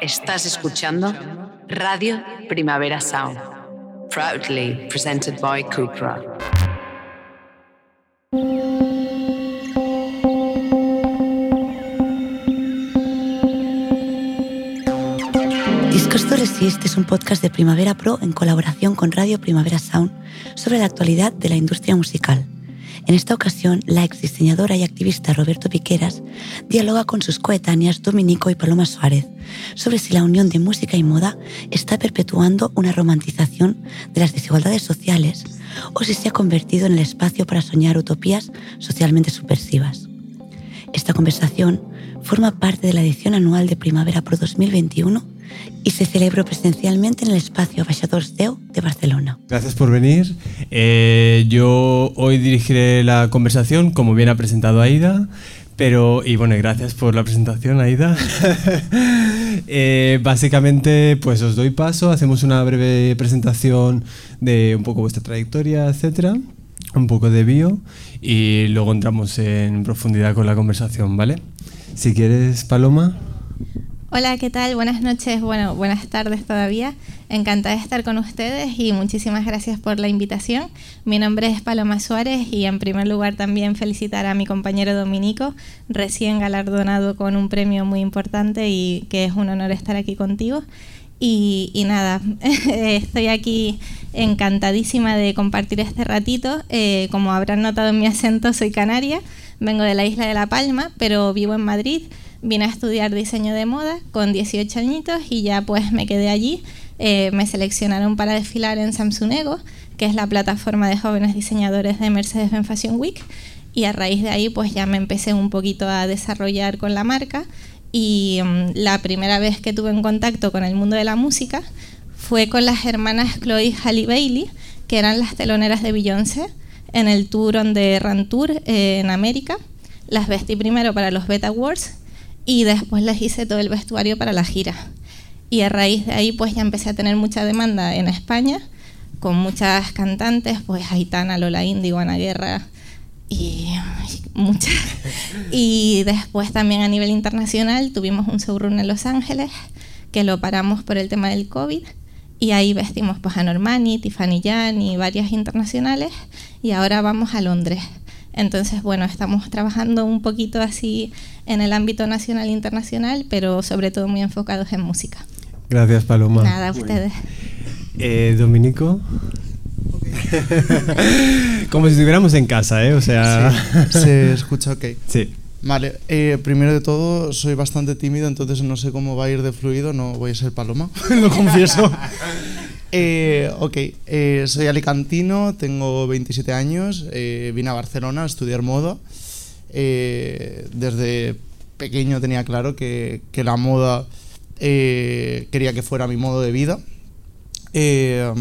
Estás escuchando Radio Primavera Sound, proudly presented by Cupra. Discos to Resist es un podcast de Primavera Pro en colaboración con Radio Primavera Sound sobre la actualidad de la industria musical. En esta ocasión, la ex diseñadora y activista Roberto Piqueras dialoga con sus coetáneas Dominico y Paloma Suárez sobre si la unión de música y moda está perpetuando una romantización de las desigualdades sociales o si se ha convertido en el espacio para soñar utopías socialmente subversivas. Esta conversación forma parte de la edición anual de Primavera Pro 2021 y se celebró presencialmente en el espacio Baixadors Deu de Barcelona. Gracias por venir. Eh, yo hoy dirigiré la conversación, como bien ha presentado Aida. Pero, y bueno, gracias por la presentación, Aida. eh, básicamente, pues os doy paso, hacemos una breve presentación de un poco vuestra trayectoria, etcétera, un poco de bio, y luego entramos en profundidad con la conversación, ¿vale? Si quieres, Paloma. Hola, ¿qué tal? Buenas noches, bueno, buenas tardes todavía. Encantada de estar con ustedes y muchísimas gracias por la invitación. Mi nombre es Paloma Suárez y en primer lugar también felicitar a mi compañero Dominico, recién galardonado con un premio muy importante y que es un honor estar aquí contigo. Y, nada, estoy aquí encantadísima de compartir este ratito. Eh, como habrán notado en mi acento, soy canaria, vengo de la isla de La Palma, pero vivo en Madrid vine a estudiar diseño de moda con 18 añitos y ya pues me quedé allí. Eh, me seleccionaron para desfilar en Samsung Ego, que es la plataforma de jóvenes diseñadores de Mercedes-Benz Fashion Week. Y a raíz de ahí pues ya me empecé un poquito a desarrollar con la marca. Y um, la primera vez que tuve en contacto con el mundo de la música fue con las hermanas Chloe y Halle Bailey, que eran las teloneras de Beyoncé en el tour on the Run Tour eh, en América. Las vestí primero para los Beta Awards y después les hice todo el vestuario para la gira. Y a raíz de ahí pues ya empecé a tener mucha demanda en España, con muchas cantantes, pues Aitana, Lola Índigo, Ana Guerra y muchas. Y después también a nivel internacional tuvimos un showroom en Los Ángeles, que lo paramos por el tema del COVID. Y ahí vestimos pues a Normani, Tiffany Jan y varias internacionales. Y ahora vamos a Londres. Entonces, bueno, estamos trabajando un poquito así en el ámbito nacional e internacional, pero sobre todo muy enfocados en música. Gracias, Paloma. Nada, a ustedes. Eh, Dominico. Como si estuviéramos en casa, ¿eh? O sea. Sí, se escucha ok. Sí. Vale, eh, primero de todo, soy bastante tímido, entonces no sé cómo va a ir de fluido, no voy a ser paloma, lo confieso. Eh, ok, eh, soy alicantino, tengo 27 años, eh, vine a Barcelona a estudiar moda. Eh, desde pequeño tenía claro que, que la moda eh, quería que fuera mi modo de vida. Eh,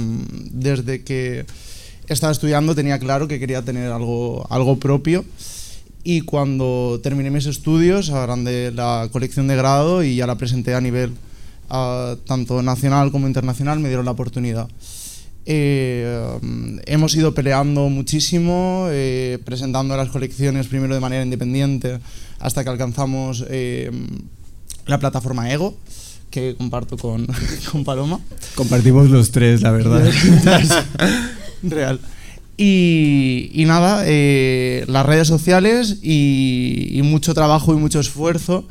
desde que estaba estudiando tenía claro que quería tener algo, algo propio y cuando terminé mis estudios agrandé la colección de grado y ya la presenté a nivel uh, tanto nacional como internacional, me dieron la oportunidad. Eh, hemos ido peleando muchísimo, eh, presentando las colecciones primero de manera independiente hasta que alcanzamos eh, la plataforma Ego, que comparto con, con Paloma. Compartimos los tres, la verdad. Real. Y, y nada, eh, las redes sociales y, y, mucho trabajo y mucho esfuerzo.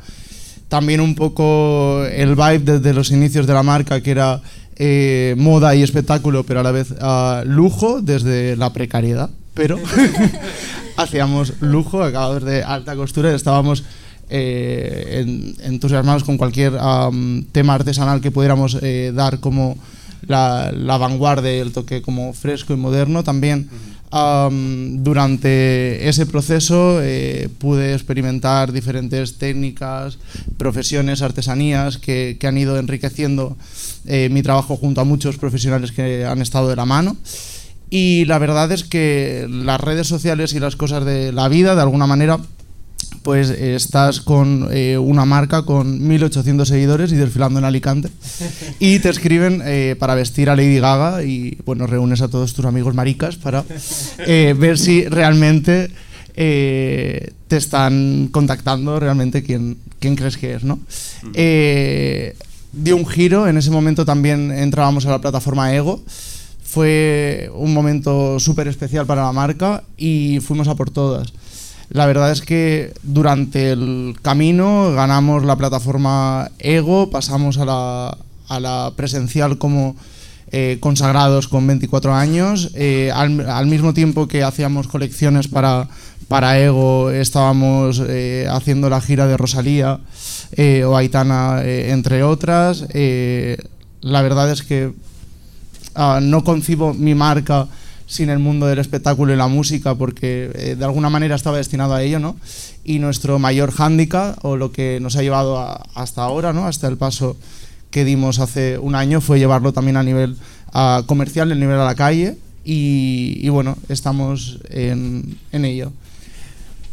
También un poco el vibe desde los inicios de la marca, que era eh, moda y espectáculo, pero a la vez uh, lujo desde la precariedad. Pero hacíamos lujo, acabados de alta costura, estábamos eh, en, entusiasmados con cualquier tema artesanal que pudiéramos eh, dar como la, la, vanguardia, el toque como fresco y moderno. También durante ese proceso eh, pude experimentar diferentes técnicas, profesiones, artesanías que, que han ido enriqueciendo eh, mi trabajo junto a muchos profesionales que han estado de la mano. Y la verdad es que las redes sociales y las cosas de la vida, de alguna manera, pues eh, estás con eh, una marca con 1800 seguidores y desfilando en Alicante y te escriben eh, para vestir a Lady Gaga y bueno, reúnes a todos tus amigos maricas para eh, ver si realmente eh, te están contactando realmente quién, quién crees que es, ¿no? dio un giro. En ese momento también entrábamos a la plataforma Ego. Fue un momento súper especial para la marca y fuimos a por todas. La verdad es que durante el camino ganamos la plataforma Ego, pasamos a la, a la presencial como eh, consagrados con 24 años. Eh, al, mismo tiempo que hacíamos colecciones para, para Ego, estábamos eh, haciendo la gira de Rosalía o Aitana, entre otras. la verdad es que ah, no concibo mi marca sin el mundo del espectáculo y la música, porque de alguna manera estaba destinado a ello, ¿no? Y nuestro mayor hándicap, o lo que nos ha llevado hasta ahora, ¿no? Hasta el paso que dimos hace un año fue llevarlo también a nivel comercial, a nivel a la calle, y, bueno, estamos en ello.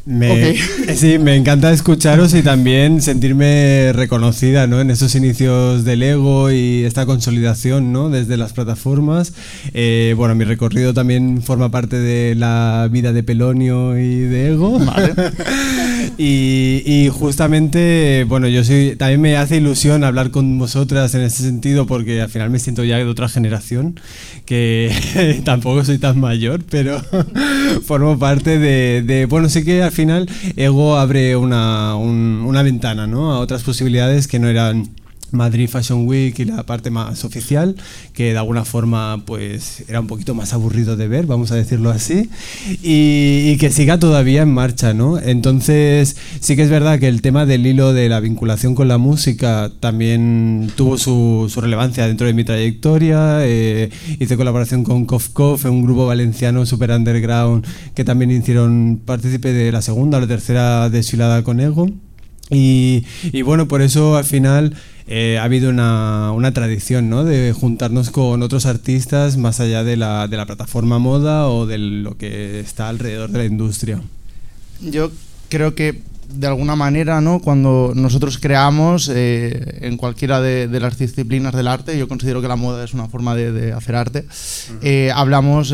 Me, Sí, me encanta escucharos y también sentirme reconocida ¿no? en esos inicios del ego y esta consolidación ¿no? desde las plataformas. Eh, bueno, mi recorrido también forma parte de la vida de Pelonio y de ego. y, justamente, bueno, yo soy, también me hace ilusión hablar con vosotras en ese sentido porque al final me siento ya de otra generación, que tampoco soy tan mayor, pero formo parte de, de, bueno, sí que al final Ego abre una, una ventana ¿no? a otras posibilidades que no eran Madrid Fashion Week y la parte más oficial, que de alguna forma pues era un poquito más aburrido de ver, vamos a decirlo así, y, que siga todavía en marcha, ¿no? Entonces sí que es verdad que el tema del hilo de la vinculación con la música también tuvo su, relevancia dentro de mi trayectoria, eh, hice colaboración con Kof Kof, un grupo valenciano super underground que también hicieron partícipe de la segunda o la tercera desfilada con Ego. Y bueno, por eso al final eh, ha habido una, una tradición ¿no? de juntarnos con otros artistas más allá de la, de la plataforma moda o de lo que está alrededor de la industria. Yo creo que de alguna manera, ¿no? cuando nosotros creamos eh, en cualquiera de, de, las disciplinas del arte, yo considero que la moda es una forma de, de hacer arte, eh, hablamos,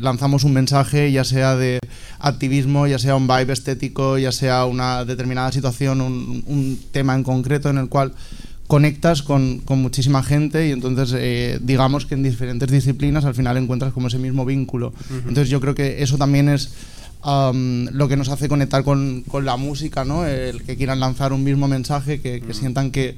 lanzamos un mensaje, ya sea de activismo, ya sea un vibe estético, ya sea una determinada situación, un, un tema en concreto en el cual conectas con, con, muchísima gente y entonces eh, digamos que en diferentes disciplinas al final encuentras como ese mismo vínculo. Entonces yo creo que eso también es lo que nos hace conectar con, con, la música, ¿no? El que quieran lanzar un mismo mensaje, que, que sientan que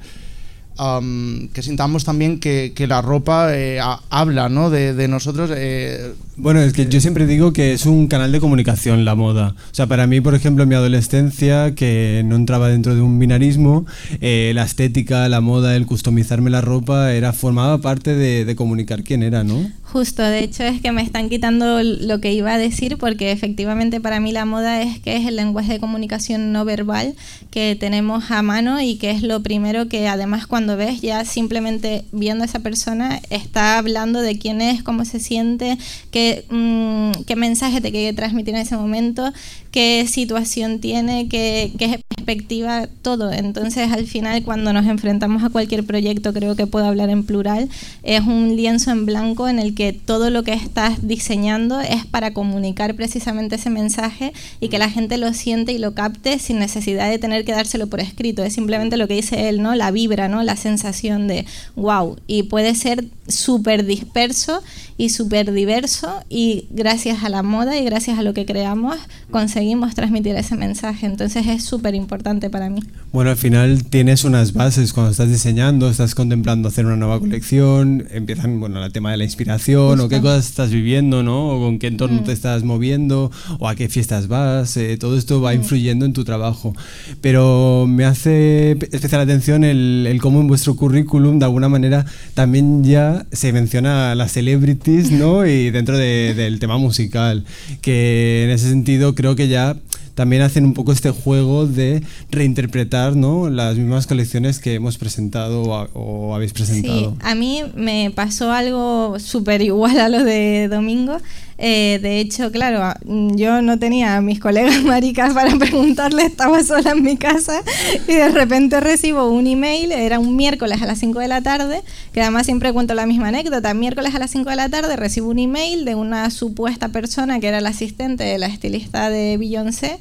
que sintamos también que, que la ropa eh, habla ¿no? de, de nosotros. Eh, bueno, es que yo siempre digo que es un canal de comunicación la moda. O sea, para mí, por ejemplo, en mi adolescencia, que no entraba dentro de un binarismo, eh, la estética, la moda, el customizarme la ropa, era formaba parte de, de comunicar quién era, ¿no? Justo, de hecho es que me están quitando lo que iba a decir porque efectivamente para mí la moda es que es el lenguaje de comunicación no verbal que tenemos a mano y que es lo primero que además cuando ves ya simplemente viendo a esa persona está hablando de quién es, cómo se siente, qué, mm, qué mensaje te quiere transmitir en ese momento, qué situación tiene, qué, qué perspectiva, todo. Entonces al final cuando nos enfrentamos a cualquier proyecto, creo que puedo hablar en plural, es un lienzo en blanco en el que todo lo que estás diseñando es para comunicar precisamente ese mensaje y que la gente lo siente y lo capte sin necesidad de tener que dárselo por escrito. Es simplemente lo que dice él, ¿no? La vibra, ¿no? La sensación de wow. Y puede ser súper disperso y súper diverso y gracias a la moda y gracias a lo que creamos conseguimos transmitir ese mensaje. Entonces es súper importante para mí. Bueno, al final tienes unas bases cuando estás diseñando, estás contemplando hacer una nueva colección, empiezan, bueno, el tema de la inspiración o qué cosas estás viviendo, ¿no? O con qué entorno mm. te estás moviendo o a qué fiestas vas, eh, todo esto va mm. influyendo en tu trabajo. Pero me hace especial atención el, el cómo en vuestro currículum de alguna manera también ya se menciona las celebrities, ¿no? Y dentro del tema musical, que en ese sentido creo que ya Yeah. También hacen un poco este juego de reinterpretar ¿no? las mismas colecciones que hemos presentado o, habéis presentado. Sí, a mí me pasó algo súper igual a lo de Domingo. Eh, de hecho, claro, yo no tenía a mis colegas maricas para preguntarle, estaba sola en mi casa y de repente recibo un email, era un miércoles a las 5 de la tarde, que además siempre cuento la misma anécdota, miércoles a las 5 de la tarde recibo un email de una supuesta persona que era la asistente de la estilista de Beyoncé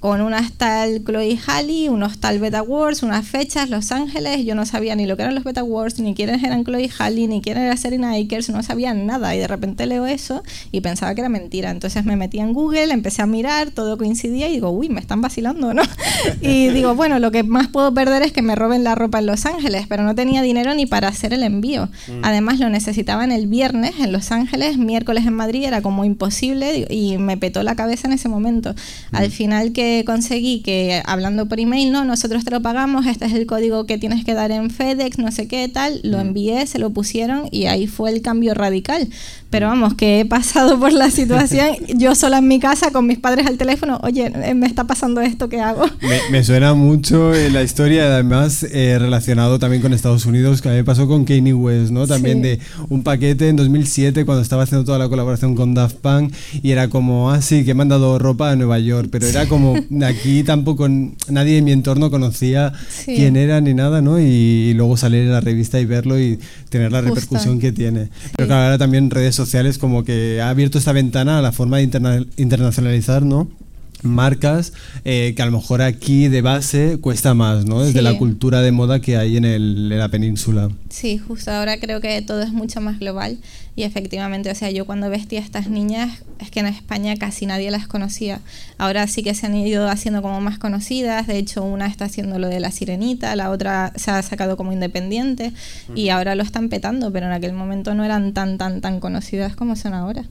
con unas tal Chloe Halley, unos tal Beta Wars, unas fechas, Los Ángeles, yo no sabía ni lo que eran los Beta Wars, ni quiénes eran Chloe Halley, ni quién era Serena Akers, no sabía nada y de repente leo eso y pensaba que era mentira. Entonces me metí en Google, empecé a mirar, todo coincidía y digo, uy, me están vacilando, ¿no? y digo, bueno, lo que más puedo perder es que me roben la ropa en Los Ángeles, pero no tenía dinero ni para hacer el envío. Mm. Además lo necesitaban el viernes en Los Ángeles, miércoles en Madrid, era como imposible y me petó la cabeza en ese momento. Al mm. final que conseguí que hablando por email, no, nosotros te lo pagamos, este es el código que tienes que dar en FedEx, no sé qué tal, lo mm. envié, se lo pusieron y ahí fue el cambio radical. Pero vamos, que he pasado por la situación, yo sola en mi casa con mis padres al teléfono, oye, eh, me está pasando esto, ¿qué hago? Me, suena mucho eh, la historia, además eh, relacionado también con Estados Unidos, que a mí me pasó con Kanye West, ¿no? También de un paquete en 2007 cuando estaba haciendo toda la colaboración con Daft Punk y era como, ah, sí, que me han dado ropa a Nueva York, pero era como, aquí tampoco nadie en mi entorno conocía quién era ni nada, ¿no? Y, luego salir en la revista y verlo y tener la repercusión que tiene. Pero claro, ahora también redes sociales como que ha abierto esta ventana a la forma de internacionalizar, ¿no? Marcas eh, que a lo mejor aquí de base cuesta más, ¿no? Desde la cultura de moda que hay en, el, en, la península. Sí, justo ahora creo que todo es mucho más global y efectivamente, o sea, yo cuando vestía a estas niñas es que en España casi nadie las conocía. Ahora sí que se han ido haciendo como más conocidas, de hecho una está haciendo lo de la sirenita, la otra se ha sacado como independiente y ahora lo están petando, pero en aquel momento no eran tan, tan, tan conocidas como son ahora.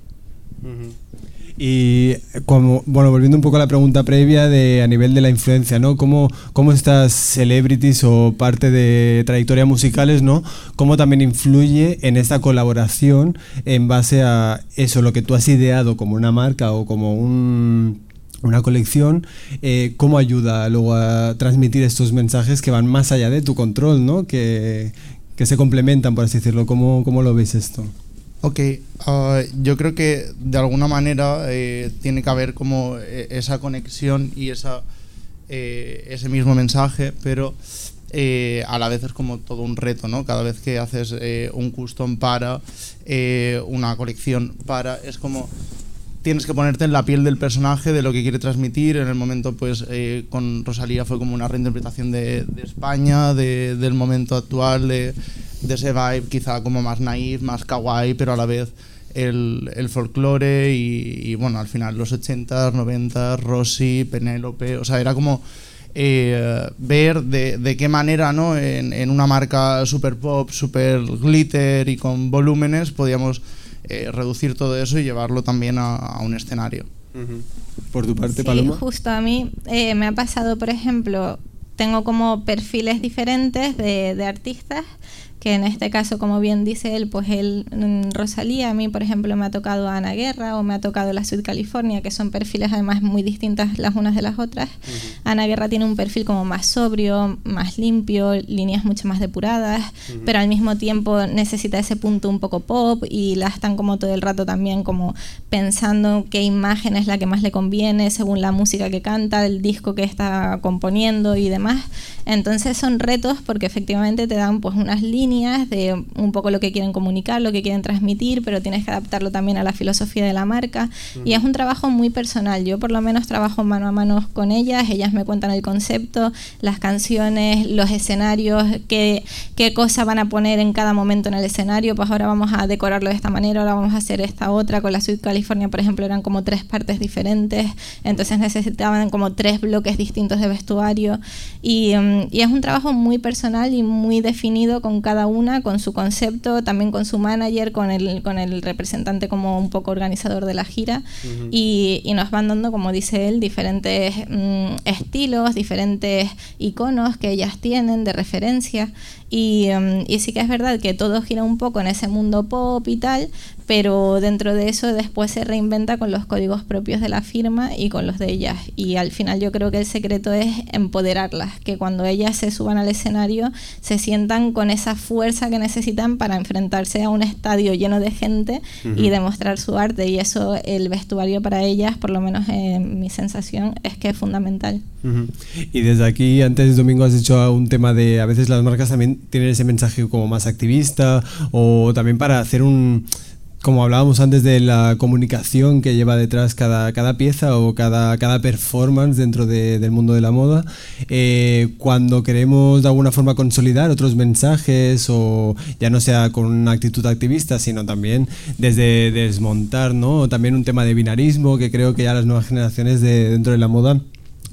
Y como, bueno, volviendo un poco a la pregunta previa de a nivel de la influencia, ¿no? ¿Cómo, cómo estas celebrities o parte de trayectorias musicales, ¿no? ¿Cómo también influye en esta colaboración en base a eso, lo que tú has ideado como una marca o como un, una colección, eh, ¿cómo ayuda luego a transmitir estos mensajes que van más allá de tu control, ¿no? Que, que se complementan, por así decirlo. ¿Cómo, cómo lo veis esto? Ok, ah, yo creo que de alguna manera eh, tiene que haber como eh, esa conexión y eh, ese mismo mensaje, pero a la vez es como todo un reto, ¿no? Cada vez que haces un custom para, una colección para, es como tienes que ponerte en la piel del personaje, de lo que quiere transmitir. En el momento, pues, con Rosalía fue como una reinterpretación de, de España, de, del momento actual, de de ese vibe quizá como más naif, más kawaii, pero a la vez el, el folclore y, bueno, al final los 80s, 90s, Rosy, Penélope, o sea, era como eh, ver de, de, qué manera ¿no? en, en una marca super pop, super glitter y con volúmenes podíamos eh, reducir todo eso y llevarlo también a, a un escenario. Por tu parte, Paloma. Justo a mí eh, me ha pasado, por ejemplo, tengo como perfiles diferentes de, de artistas que en este caso, como bien dice él, pues él, mm, Rosalía, a mí por ejemplo me ha tocado Ana Guerra o me ha tocado la Sud California, que son perfiles además muy distintas las unas de las otras. Ana Guerra tiene un perfil como más sobrio, más limpio, líneas mucho más depuradas, pero al mismo tiempo necesita ese punto un poco pop y la están como todo el rato también como pensando qué imagen es la que más le conviene según la música que canta, el disco que está componiendo y demás. Entonces son retos porque efectivamente te dan pues unas líneas de un poco lo que quieren comunicar, lo que quieren transmitir, pero tienes que adaptarlo también a la filosofía de la marca. Y es un trabajo muy personal. Yo por lo menos trabajo mano a mano con ellas, ellas me cuentan el concepto, las canciones, los escenarios, qué, qué cosa van a poner en cada momento en el escenario. Pues ahora vamos a decorarlo de esta manera, ahora vamos a hacer esta otra. Con la Sud California, por ejemplo, eran como tres partes diferentes, entonces necesitaban como tres bloques distintos de vestuario. Y, um, y es un trabajo muy personal y muy definido con cada una, con su concepto, también con su manager, con el, con el representante como un poco organizador de la gira. y, y, nos van dando, como dice él, diferentes mm, estilos, diferentes iconos que ellas tienen de referencia. Y, mm, y, sí que es verdad que todo gira un poco en ese mundo pop y tal, pero dentro de eso después se reinventa con los códigos propios de la firma y con los de ellas. Y al final yo creo que el secreto es empoderarlas, que cuando ellas se suban al escenario se sientan con esa fuerza que necesitan para enfrentarse a un estadio lleno de gente y demostrar su arte. Y eso el vestuario para ellas, por lo menos en mi sensación, es que es fundamental. Y desde aquí, antes domingo has dicho un tema de a veces las marcas también tienen ese mensaje como más activista o también para hacer un como hablábamos antes de la comunicación que lleva detrás cada, cada pieza o cada, cada performance dentro del mundo de la moda, eh, cuando queremos de alguna forma consolidar otros mensajes o ya no sea con una actitud activista, sino también desde desmontar, ¿no? También un tema de binarismo que creo que ya las nuevas generaciones de, dentro de la moda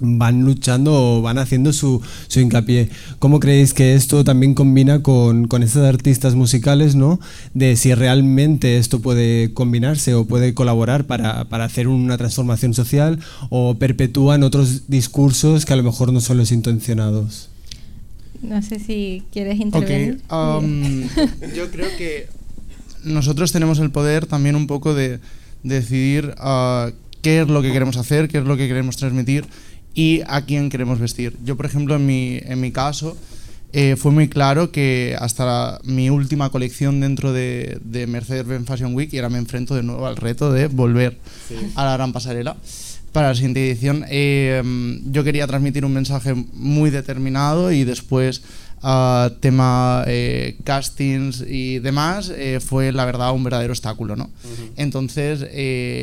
van luchando o van haciendo su, su, hincapié. ¿Cómo creéis que esto también combina con, con estos artistas musicales, ¿no? De si realmente esto puede combinarse o puede colaborar para, para, hacer una transformación social o perpetúan otros discursos que a lo mejor no son los intencionados. No sé si quieres intervenir. Um, yo creo que nosotros tenemos el poder también un poco de, decidir uh, qué es lo que queremos hacer, qué es lo que queremos transmitir y a quién queremos vestir. Yo, por ejemplo, en mi, en mi caso, eh, fue muy claro que hasta mi última colección dentro de, de Mercedes-Benz Fashion Week, y ahora me enfrento de nuevo al reto de volver a la gran pasarela para la siguiente edición, eh, yo quería transmitir un mensaje muy determinado y después uh, tema eh, castings y demás fue la verdad un verdadero obstáculo, ¿no? Entonces,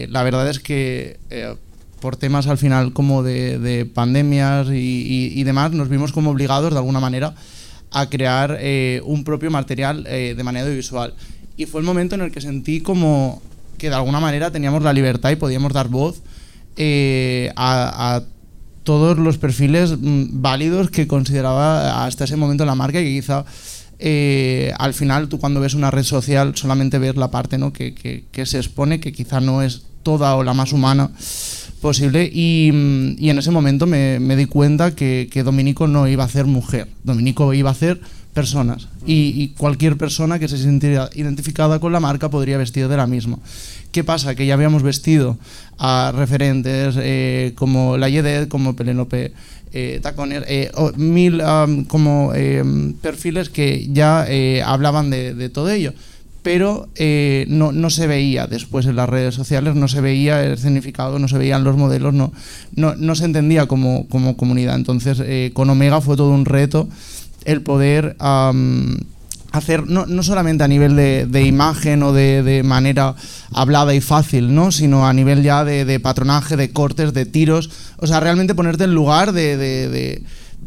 la verdad es que por temas al final como de, pandemias y, demás, nos vimos como obligados de alguna manera a crear eh, un propio material eh, de manera audiovisual. Y fue el momento en el que sentí como que de alguna manera teníamos la libertad y podíamos dar voz eh, a, todos los perfiles mm, válidos que consideraba hasta ese momento la marca y que quizá al final tú cuando ves una red social solamente ves la parte ¿no? que, que se expone, que quizá no es toda o la más humana posible y, en ese momento me, di cuenta que, Dominico no iba a ser mujer, Dominico iba a ser personas y, cualquier persona que se sintiera identificada con la marca podría vestir de la misma. ¿Qué pasa? Que ya habíamos vestido a referentes eh, como la Yedet, como Penélope eh, Taconer, eh, mil como perfiles que ya hablaban de todo ello pero eh, no, no, se veía después en las redes sociales, no se veía el significado, no se veían los modelos, no, no, no se entendía como, como comunidad. Entonces, eh, con Omega fue todo un reto el poder hacer, no, no, solamente a nivel de, de imagen o de, de, manera hablada y fácil, ¿no? sino a nivel ya de, de, patronaje, de cortes, de tiros, o sea, realmente ponerte en lugar de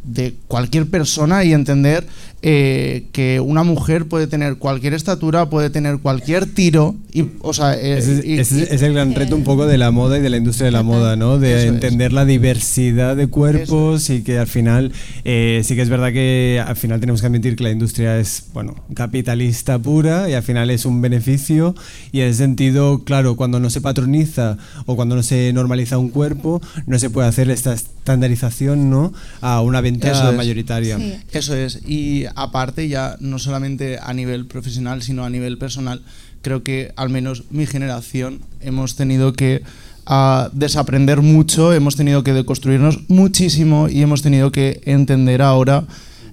de cualquier persona y entender eh, que una mujer puede tener cualquier estatura, puede tener cualquier tiro. Y, o sea, eh, es, el gran reto un poco de la moda y de la industria de la moda, ¿no? De entender la diversidad de cuerpos y que al final, eh, sí que es verdad que al final tenemos que admitir que la industria es, bueno, capitalista pura y al final es un beneficio y en ese sentido, claro, cuando no se patroniza o cuando no se normaliza un cuerpo, no se puede hacer esta estandarización, ¿no? A una venta Eso mayoritaria. Eso es. Y aparte ya no solamente a nivel profesional, sino a nivel personal, creo que al menos mi generación hemos tenido que ah, desaprender mucho, hemos tenido que deconstruirnos muchísimo y hemos tenido que entender ahora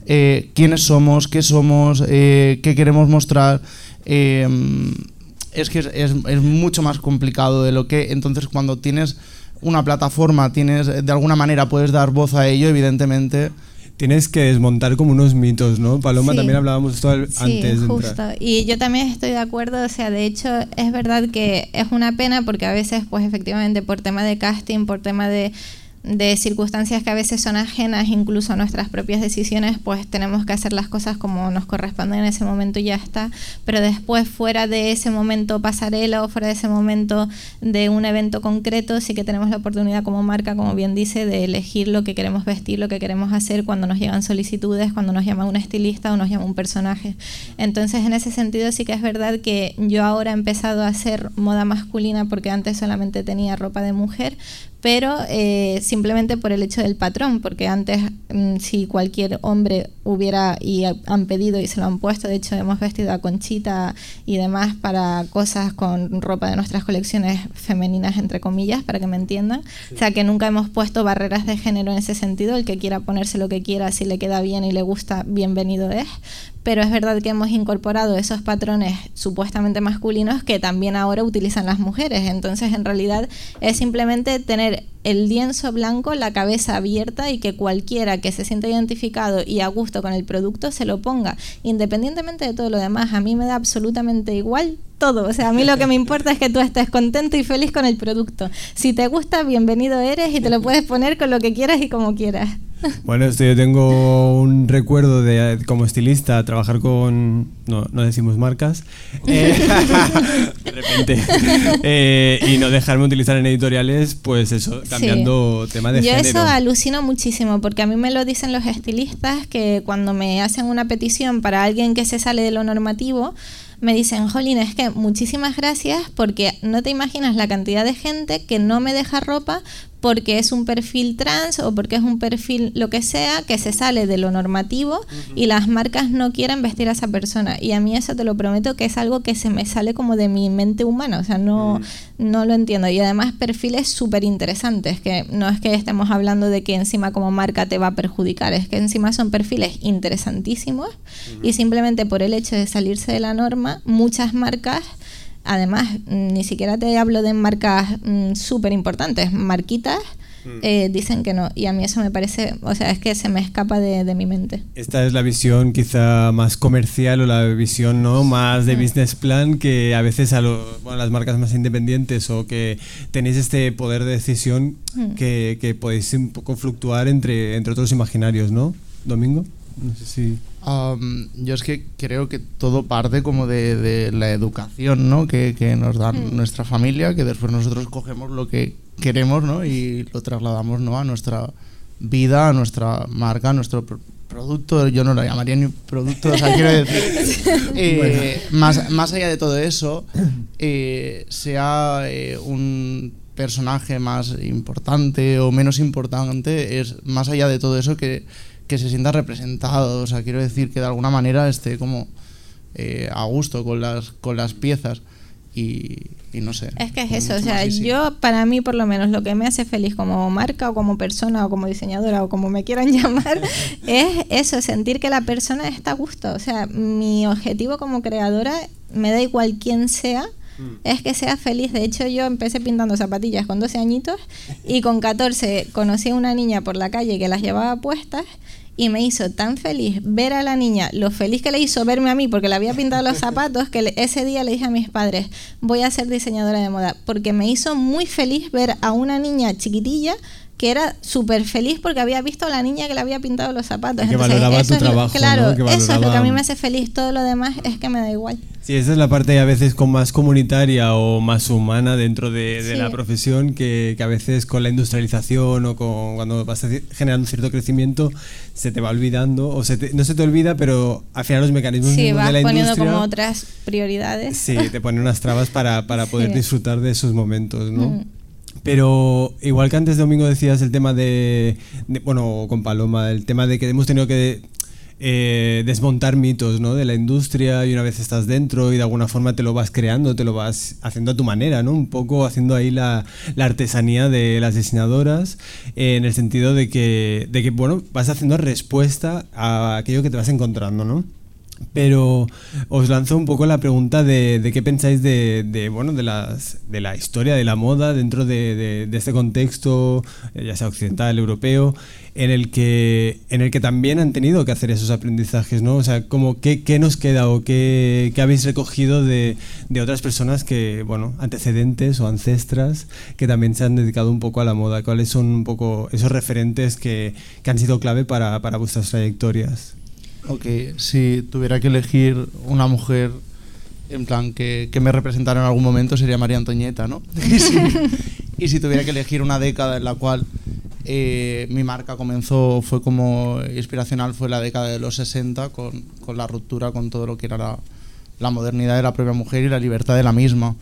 eh, quiénes somos, qué somos, eh, qué queremos mostrar. Em, es que es, es, mucho más complicado de lo que entonces cuando tienes una plataforma, tienes de alguna manera puedes dar voz a ello, evidentemente tienes que desmontar como unos mitos, ¿no? Paloma, también hablábamos esto antes. Sí, justo. Y yo también estoy de acuerdo, o sea, de hecho es verdad que es una pena porque a veces, pues efectivamente, por tema de casting, por tema de de circunstancias que a veces son ajenas incluso a nuestras propias decisiones, pues tenemos que hacer las cosas como nos corresponden en ese momento y ya está. Pero después, fuera de ese momento pasarela o fuera de ese momento de un evento concreto, sí que tenemos la oportunidad como marca, como bien dice, de elegir lo que queremos vestir, lo que queremos hacer cuando nos llegan solicitudes, cuando nos llama un estilista o nos llama un personaje. Entonces, en ese sentido, sí que es verdad que yo ahora he empezado a hacer moda masculina porque antes solamente tenía ropa de mujer, pero eh, simplemente por el hecho del patrón, porque antes mm, si cualquier hombre hubiera y han pedido y se lo han puesto, de hecho hemos vestido a Conchita y demás para cosas con ropa de nuestras colecciones femeninas, entre comillas, para que me entiendan. O sea que nunca hemos puesto barreras de género en ese sentido, el que quiera ponerse lo que quiera, si le queda bien y le gusta, bienvenido es, pero es verdad que hemos incorporado esos patrones supuestamente masculinos que también ahora utilizan las mujeres. Entonces, en realidad, es simplemente tener el lienzo blanco, la cabeza abierta y que cualquiera que se sienta identificado y a gusto con el producto se lo ponga, independientemente de todo lo demás. A mí me da absolutamente igual todo. O sea, a mí lo que me importa es que tú estés contento y feliz con el producto. Si te gusta, bienvenido eres y te lo puedes poner con lo que quieras y como quieras. Bueno, esto yo tengo un recuerdo de como estilista trabajar con no, no decimos marcas eh, de repente eh, y no dejarme utilizar en editoriales, pues eso cambiando tema de yo género. eso alucino muchísimo porque a mí me lo dicen los estilistas que cuando me hacen una petición para alguien que se sale de lo normativo me dicen, Jolín, es que muchísimas gracias porque no te imaginas la cantidad de gente que no me deja ropa porque es un perfil trans o porque es un perfil lo que sea que se sale de lo normativo y las marcas no quieren vestir a esa persona. Y a mí eso te lo prometo que es algo que se me sale como de mi mente humana, o sea, no, no lo entiendo. Y además perfiles súper interesantes, que no es que estemos hablando de que encima como marca te va a perjudicar, es que encima son perfiles interesantísimos y simplemente por el hecho de salirse de la norma, muchas marcas Además, mm, ni siquiera te hablo de marcas mm, súper importantes, marquitas. Mm. eh, dicen que no y a mí eso me parece o sea es que se me escapa de, de mi mente Esta es la visión quizá más comercial o la visión no más de business plan que a veces a lo- bueno, las marcas más independientes o que tenéis este poder de decisión Mm. que, que podéis un poco fluctuar entre, entre otros imaginarios, ¿no? Domingo, no sé si... Am, yo es que creo que todo parte como de, de la educación ¿no? que, que nos da nuestra familia, que después nosotros cogemos lo que queremos ¿no? y lo trasladamos ¿no? a nuestra vida, a nuestra marca, a nuestro pro- producto. Yo no lo llamaría ni producto, o sea, quiero decir, eh, más, más allá de todo eso, eh, sea eh, un personaje más importante o menos importante, es más allá de todo eso que, que se sienta representado. O sea, quiero decir que de alguna manera esté como eh, a gusto con las, con las piezas. Y, y no sé. es que es eso o sea yo para mí por lo menos lo que me hace feliz como marca o como persona o como diseñadora o como me quieran llamar es eso sentir que la persona está a gusto o sea mi objetivo como creadora me da igual quién sea es que sea feliz. De hecho, yo empecé pintando zapatillas con 12 añitos y con 14 conocí a una niña por la calle que las llevaba puestas y me hizo tan feliz ver a la niña, lo feliz que le hizo verme a mí porque le había pintado los zapatos, que ese día le dije a mis padres, voy a ser diseñadora de moda, porque me hizo muy feliz ver a una niña chiquitilla que era súper feliz porque había visto a la niña que le había pintado los zapatos. Y que valoraba eso tu es lo- trabajo, Claro, ¿no? Que eso es lo que a valoraba- mí me hace feliz. Todo lo demás es que me da igual. Sí, esa es la parte a veces con más comunitaria o más humana dentro de, de Sí. la profesión que, que a veces con la industrialización o con, cuando vas generando cierto crecimiento se te va olvidando o se te- no se te olvida, pero al final los mecanismos Sí, vas de la poniendo industria como otras prioridades. sí, te ponen unas trabas para, para poder Sí. disfrutar de esos momentos, ¿no? Mm. Pero igual que antes Domingo decías el tema de, de- bueno, con Paloma, el tema de que hemos tenido que eh, desmontar mitos ¿no? de la industria y una vez estás dentro y de alguna forma te lo vas creando, te lo vas haciendo a tu manera, ¿no? Un poco haciendo ahí la, la artesanía de las diseñadoras eh, en el sentido de que, de que, bueno, vas haciendo respuesta a aquello que te vas encontrando, ¿no? Pero os lanzo un poco la pregunta de, de qué pensáis de, de, bueno, de, las, de la historia de la moda dentro de, de- este contexto, eh, ya sea occidental, europeo, en el, que, en el que también han tenido que hacer esos aprendizajes, ¿no? O sea, como qué, qué nos queda o qué, qué habéis recogido de otras personas que, bueno, antecedentes o ancestras que también se han dedicado un poco a la moda. ¿Cuáles son un poco esos referentes que, que han sido clave para, para vuestras trayectorias? Ok, si tuviera que elegir una mujer en plan que, que me representara en algún momento sería María Antoñeta, ¿no? Y si, y si tuviera que elegir una década en la cual eh, mi marca comenzó, fue como inspiracional, fue la década de los 60 con, con la ruptura con todo lo que era la, la modernidad de la propia mujer y la libertad de la misma.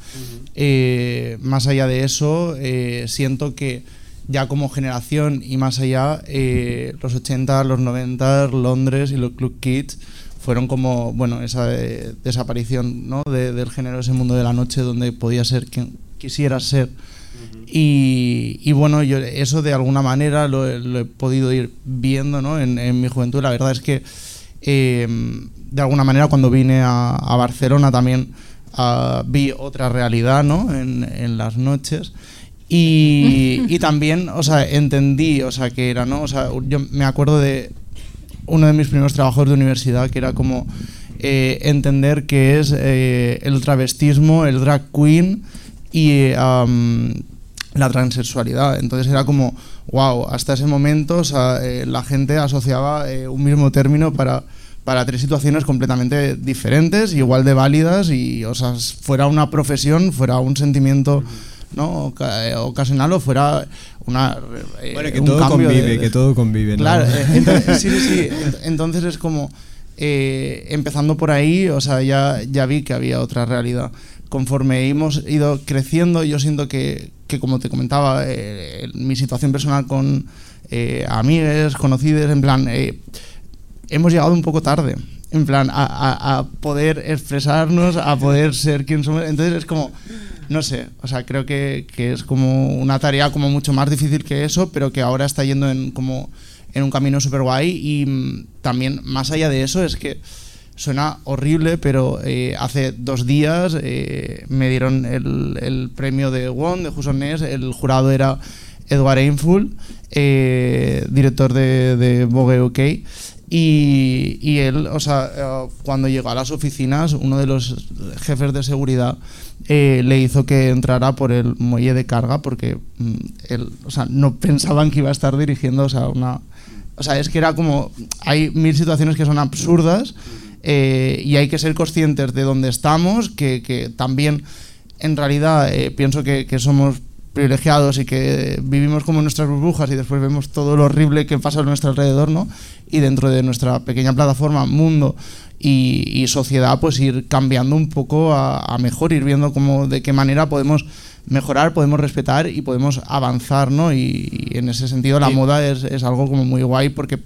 Eh, más allá de eso, eh, siento que ya como generación y más allá, eh, los 80, los 90, Londres y los Club Kids fueron como, bueno, esa eh, desaparición ¿no? de- del género, ese mundo de la noche donde podía ser quien quisieras ser. Y, y bueno, yo eso de alguna manera lo, he- lo he podido ir viendo ¿no? en, en mi juventud. La verdad es que eh, de alguna manera cuando vine a, a Barcelona también ah, vi otra realidad ¿no? en, en las noches Y, y, también, o sea, entendí, o sea, que era, ¿no? O sea, yo me acuerdo de uno de mis primeros trabajos de universidad, que era como eh, entender qué es eh, el travestismo, el drag queen y um, la transexualidad. Entonces era como, wow, hasta ese momento o sea, eh, la gente asociaba eh, un mismo término para, para tres situaciones completamente diferentes, igual de válidas y, o sea, fuera una profesión, fuera un sentimiento... ¿no? Eh, ocasional o fuera una eh, bueno que todo convive de, que todo convive claro ¿no? entonces, sí, sí, entonces es como eh, empezando por ahí o sea ya ya vi que había otra realidad conforme hemos ido creciendo yo siento que, que como te comentaba eh, mi situación personal con eh, amigues conocidos en plan hemos llegado un poco tarde en plan a, a, a poder expresarnos a poder ser quien somos entonces es como no sé, o sea, creo que, es como una tarea como mucho más difícil que eso, pero que ahora está yendo en, como en un camino súper guay y mm, también más allá de eso es que suena horrible, pero eh, hace dos días eh, me dieron el, premio de WON, de Ness, el jurado era Edward Ainful, eh, director de Vogue UK, y, y, él, o sea, eh, cuando llegó a las oficinas, uno de los jefes de seguridad eh, le hizo que entrara por el muelle de carga porque mm, él, o sea, no pensaban que iba a estar dirigiendo o sea, una... O sea, es que era como... Hay mil situaciones que son absurdas eh, y hay que ser conscientes de dónde estamos, que, que también en realidad eh, pienso que, que somos privilegiados y que vivimos como nuestras burbujas y después vemos todo lo horrible que pasa a nuestro alrededor, ¿no? Y dentro de nuestra pequeña plataforma, mundo y, y sociedad, pues ir cambiando un poco a, a, mejor, ir viendo cómo, de qué manera podemos mejorar, podemos respetar y podemos avanzar, ¿no? Y, y en ese sentido la sí. moda es, es algo como muy guay porque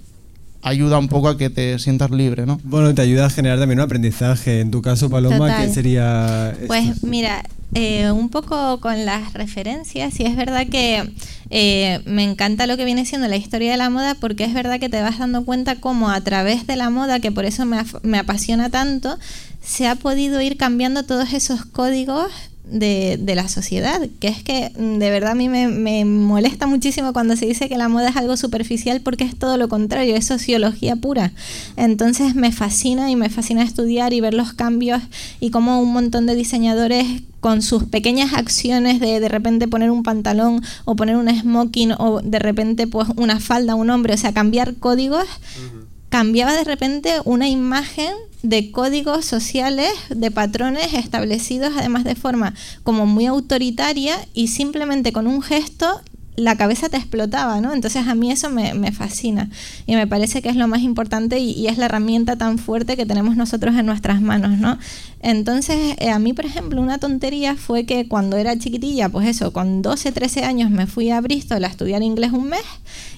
ayuda un poco a que te sientas libre, ¿no? Bueno, te ayuda a generar también un aprendizaje. En tu caso, Paloma, Total. ¿qué sería? Pues esto? mira, eh, un poco con las referencias, y es verdad que eh, me encanta lo que viene siendo la historia de la moda, porque es verdad que te vas dando cuenta cómo a través de la moda, que por eso me, me apasiona tanto, se ha podido ir cambiando todos esos códigos de, de, la sociedad, que es que mm, de verdad a mí me, me, molesta muchísimo cuando se dice que la moda es algo superficial porque es todo lo contrario, es sociología pura. Entonces me fascina y me fascina estudiar y ver los cambios y cómo un montón de diseñadores con sus pequeñas acciones de de repente poner un pantalón o poner un smoking o de repente pues una falda a un hombre, o sea, cambiar códigos. Uh -huh cambiaba de repente una imagen de códigos sociales, de patrones establecidos además de forma como muy autoritaria y simplemente con un gesto la cabeza te explotaba, ¿no? Entonces a mí eso me, me, fascina y me parece que es lo más importante y, es la herramienta tan fuerte que tenemos nosotros en nuestras manos, ¿no? Entonces eh, a mí, por ejemplo, una tontería fue que cuando era chiquitilla, pues eso, con 12, 13 años me fui a Bristol a estudiar inglés un mes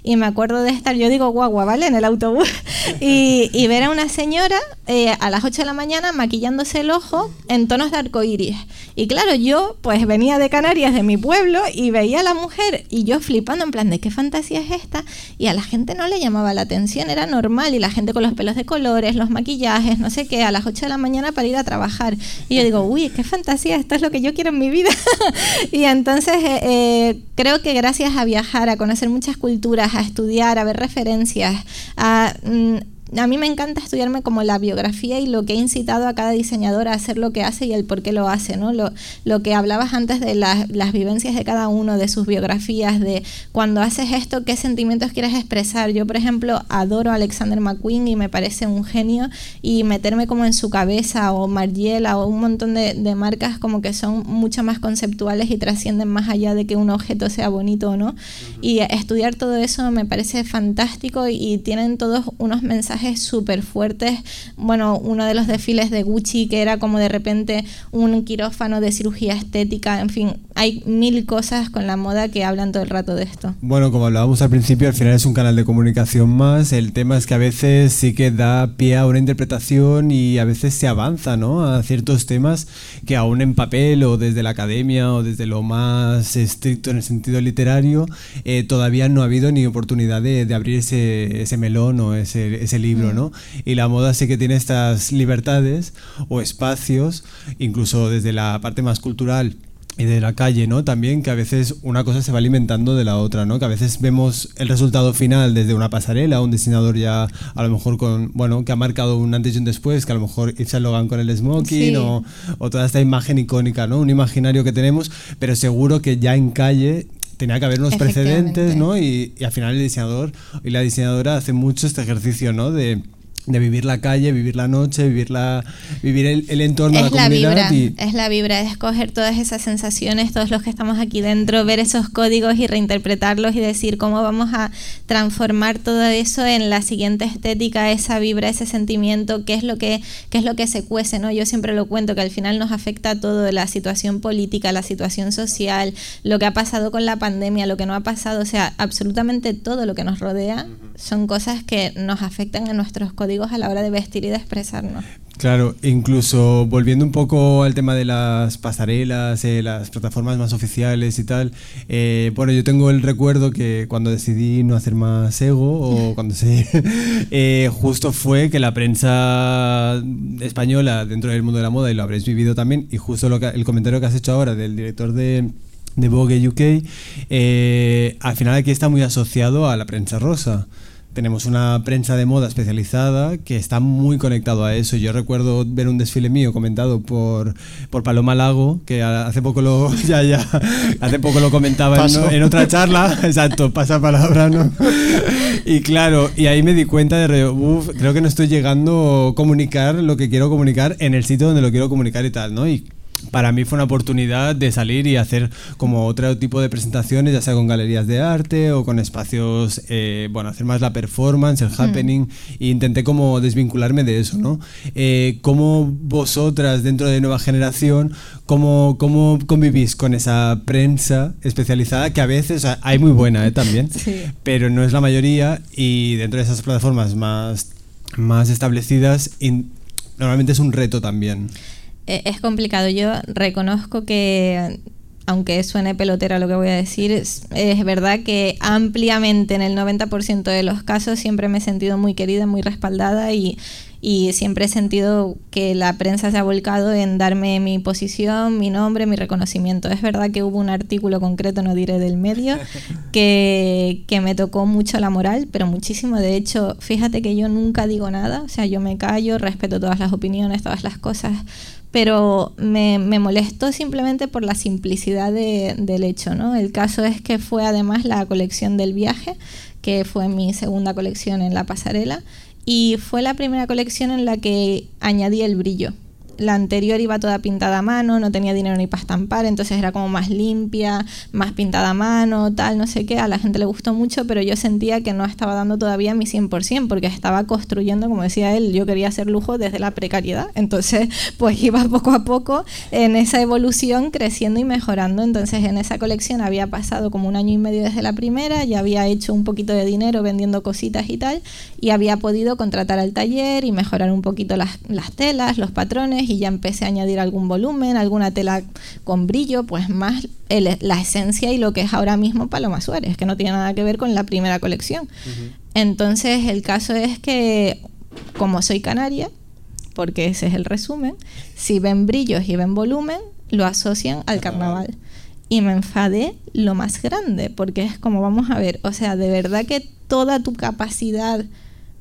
y me acuerdo de estar, yo digo guagua, ¿vale? En el autobús y, y, ver a una señora eh, a las 8 de la mañana maquillándose el ojo en tonos de arcoíris. Y claro, yo pues venía de Canarias, de mi pueblo, y veía a la mujer y yo flipando en plan de qué fantasía es esta y a la gente no le llamaba la atención, era normal y la gente con los pelos de colores, los maquillajes, no sé qué, a las 8 de la mañana para ir a trabajar. Y yo digo, uy, qué fantasía, esto es lo que yo quiero en mi vida. y entonces eh, eh, creo que gracias a viajar, a conocer muchas culturas, a estudiar, a ver referencias, a... Mm, a mí me encanta estudiarme como la biografía y lo que ha incitado a cada diseñador a hacer lo que hace y el por qué lo hace, ¿no? Lo, lo que hablabas antes de la, las vivencias de cada uno, de sus biografías, de cuando haces esto, qué sentimientos quieres expresar. Yo, por ejemplo, adoro a Alexander McQueen y me parece un genio y meterme como en su cabeza o Margiela o un montón de, de marcas como que son mucho más conceptuales y trascienden más allá de que un objeto sea bonito o no. Uh -huh. Y estudiar todo eso me parece fantástico y, y tienen todos unos mensajes súper fuertes. Bueno, uno de los desfiles de Gucci que era como de repente un quirófano de cirugía estética, en fin, hay mil cosas con la moda que hablan todo el rato de esto. Bueno, como hablábamos al principio, al final es un canal de comunicación más. El tema es que a veces sí que da pie a una interpretación y a veces se avanza, ¿no? A ciertos temas que aún en papel o desde la academia o desde lo más estricto en el sentido literario, eh, todavía no ha habido ni oportunidad de, de abrir ese, ese, melón o ese, ese libro, ¿no? Y la moda sí que tiene estas libertades o espacios, incluso desde la parte más cultural y de la calle, ¿no? También que a veces una cosa se va alimentando de la otra, ¿no? Que a veces vemos el resultado final desde una pasarela, un diseñador ya a lo mejor con, bueno, que ha marcado un antes y un después, que a lo mejor Yves Logan con el smoking o, o, toda esta imagen icónica, ¿no? Un imaginario que tenemos, pero seguro que ya en calle tenía que haber unos precedentes, ¿no? Y, y, al final el diseñador y la diseñadora hacen mucho este ejercicio, ¿no? De de vivir la calle, vivir la noche, vivir, la, vivir el, el entorno, es la, comunidad. Vibra, Es la vibra, de escoger todas esas sensaciones, todos los que estamos aquí dentro, ver esos códigos y reinterpretarlos y decir cómo vamos a transformar todo eso en la siguiente estética, esa vibra, ese sentimiento, qué es lo que, qué es lo que se cuece, ¿no? Yo siempre lo cuento que al final nos afecta a todo, la situación política, la situación social, lo que ha pasado con la pandemia, lo que no ha pasado, o sea, absolutamente todo lo que nos rodea son cosas que nos afectan en nuestros códigos a la hora de vestir y de expresarnos. Claro, incluso volviendo un poco al tema de las pasarelas, eh, las plataformas más oficiales y tal, eh, bueno, yo tengo el recuerdo que cuando decidí no hacer más ego, o cuando se... eh, justo fue que la prensa española dentro del mundo de la moda, y lo habréis vivido también, y justo lo que, el comentario que has hecho ahora del director de de Vogue UK, eh, al final aquí está muy asociado a la prensa rosa. Tenemos una prensa de moda especializada que está muy conectado a eso. Yo recuerdo ver un desfile mío comentado por, por Paloma Lago, que hace poco lo, ya, ya, hace poco lo comentaba en, en, otra charla. Exacto, pasa palabra, ¿no? Y claro, y ahí me di cuenta de, uff, creo que no estoy llegando a comunicar lo que quiero comunicar en el sitio donde lo quiero comunicar y tal, ¿no? Y para mí fue una oportunidad de salir y hacer como otro tipo de presentaciones, ya sea con galerías de arte o con espacios, eh, bueno, hacer más la performance, el happening, mm. e intenté como desvincularme de eso, ¿no? Eh, ¿Cómo vosotras dentro de Nueva Generación, cómo, cómo convivís con esa prensa especializada que a veces o sea, hay muy buena ¿eh? también, sí. pero no es la mayoría y dentro de esas plataformas más, más establecidas, in, normalmente es un reto también. Eh, es complicado. Yo reconozco que, aunque suene pelotera lo que voy a decir, es, es verdad que ampliamente en el 90% de los casos siempre me he sentido muy querida, muy respaldada y, y siempre he sentido que la prensa se ha volcado en darme mi posición, mi nombre, mi reconocimiento. Es verdad que hubo un artículo concreto, no diré del medio, que, que, me tocó mucho la moral, pero muchísimo. De hecho, fíjate que yo nunca digo nada, o sea, yo me callo, respeto todas las opiniones, todas las cosas pero me, me, molestó simplemente por la simplicidad de, del hecho. ¿no? El caso es que fue además la colección del viaje, que fue mi segunda colección en la pasarela, y fue la primera colección en la que añadí el brillo la anterior iba toda pintada a mano, no tenía dinero ni para estampar, entonces era como más limpia, más pintada a mano, tal, no sé qué. A la gente le gustó mucho, pero yo sentía que no estaba dando todavía mi 100%, porque estaba construyendo, como decía él, yo quería hacer lujo desde la precariedad. Entonces, pues iba poco a poco en esa evolución creciendo y mejorando. Entonces, en esa colección había pasado como un año y medio desde la primera, ya había hecho un poquito de dinero vendiendo cositas y tal, y había podido contratar al taller y mejorar un poquito las, las telas, los patrones y ya empecé a añadir algún volumen, alguna tela con brillo, pues más el, la esencia y lo que es ahora mismo Paloma Suárez, que no tiene nada que ver con la primera colección. Uh -huh. Entonces el caso es que como soy canaria, porque ese es el resumen, si ven brillos y ven volumen, lo asocian al carnaval. Y me enfadé lo más grande, porque es como, vamos a ver, o sea, de verdad que toda tu capacidad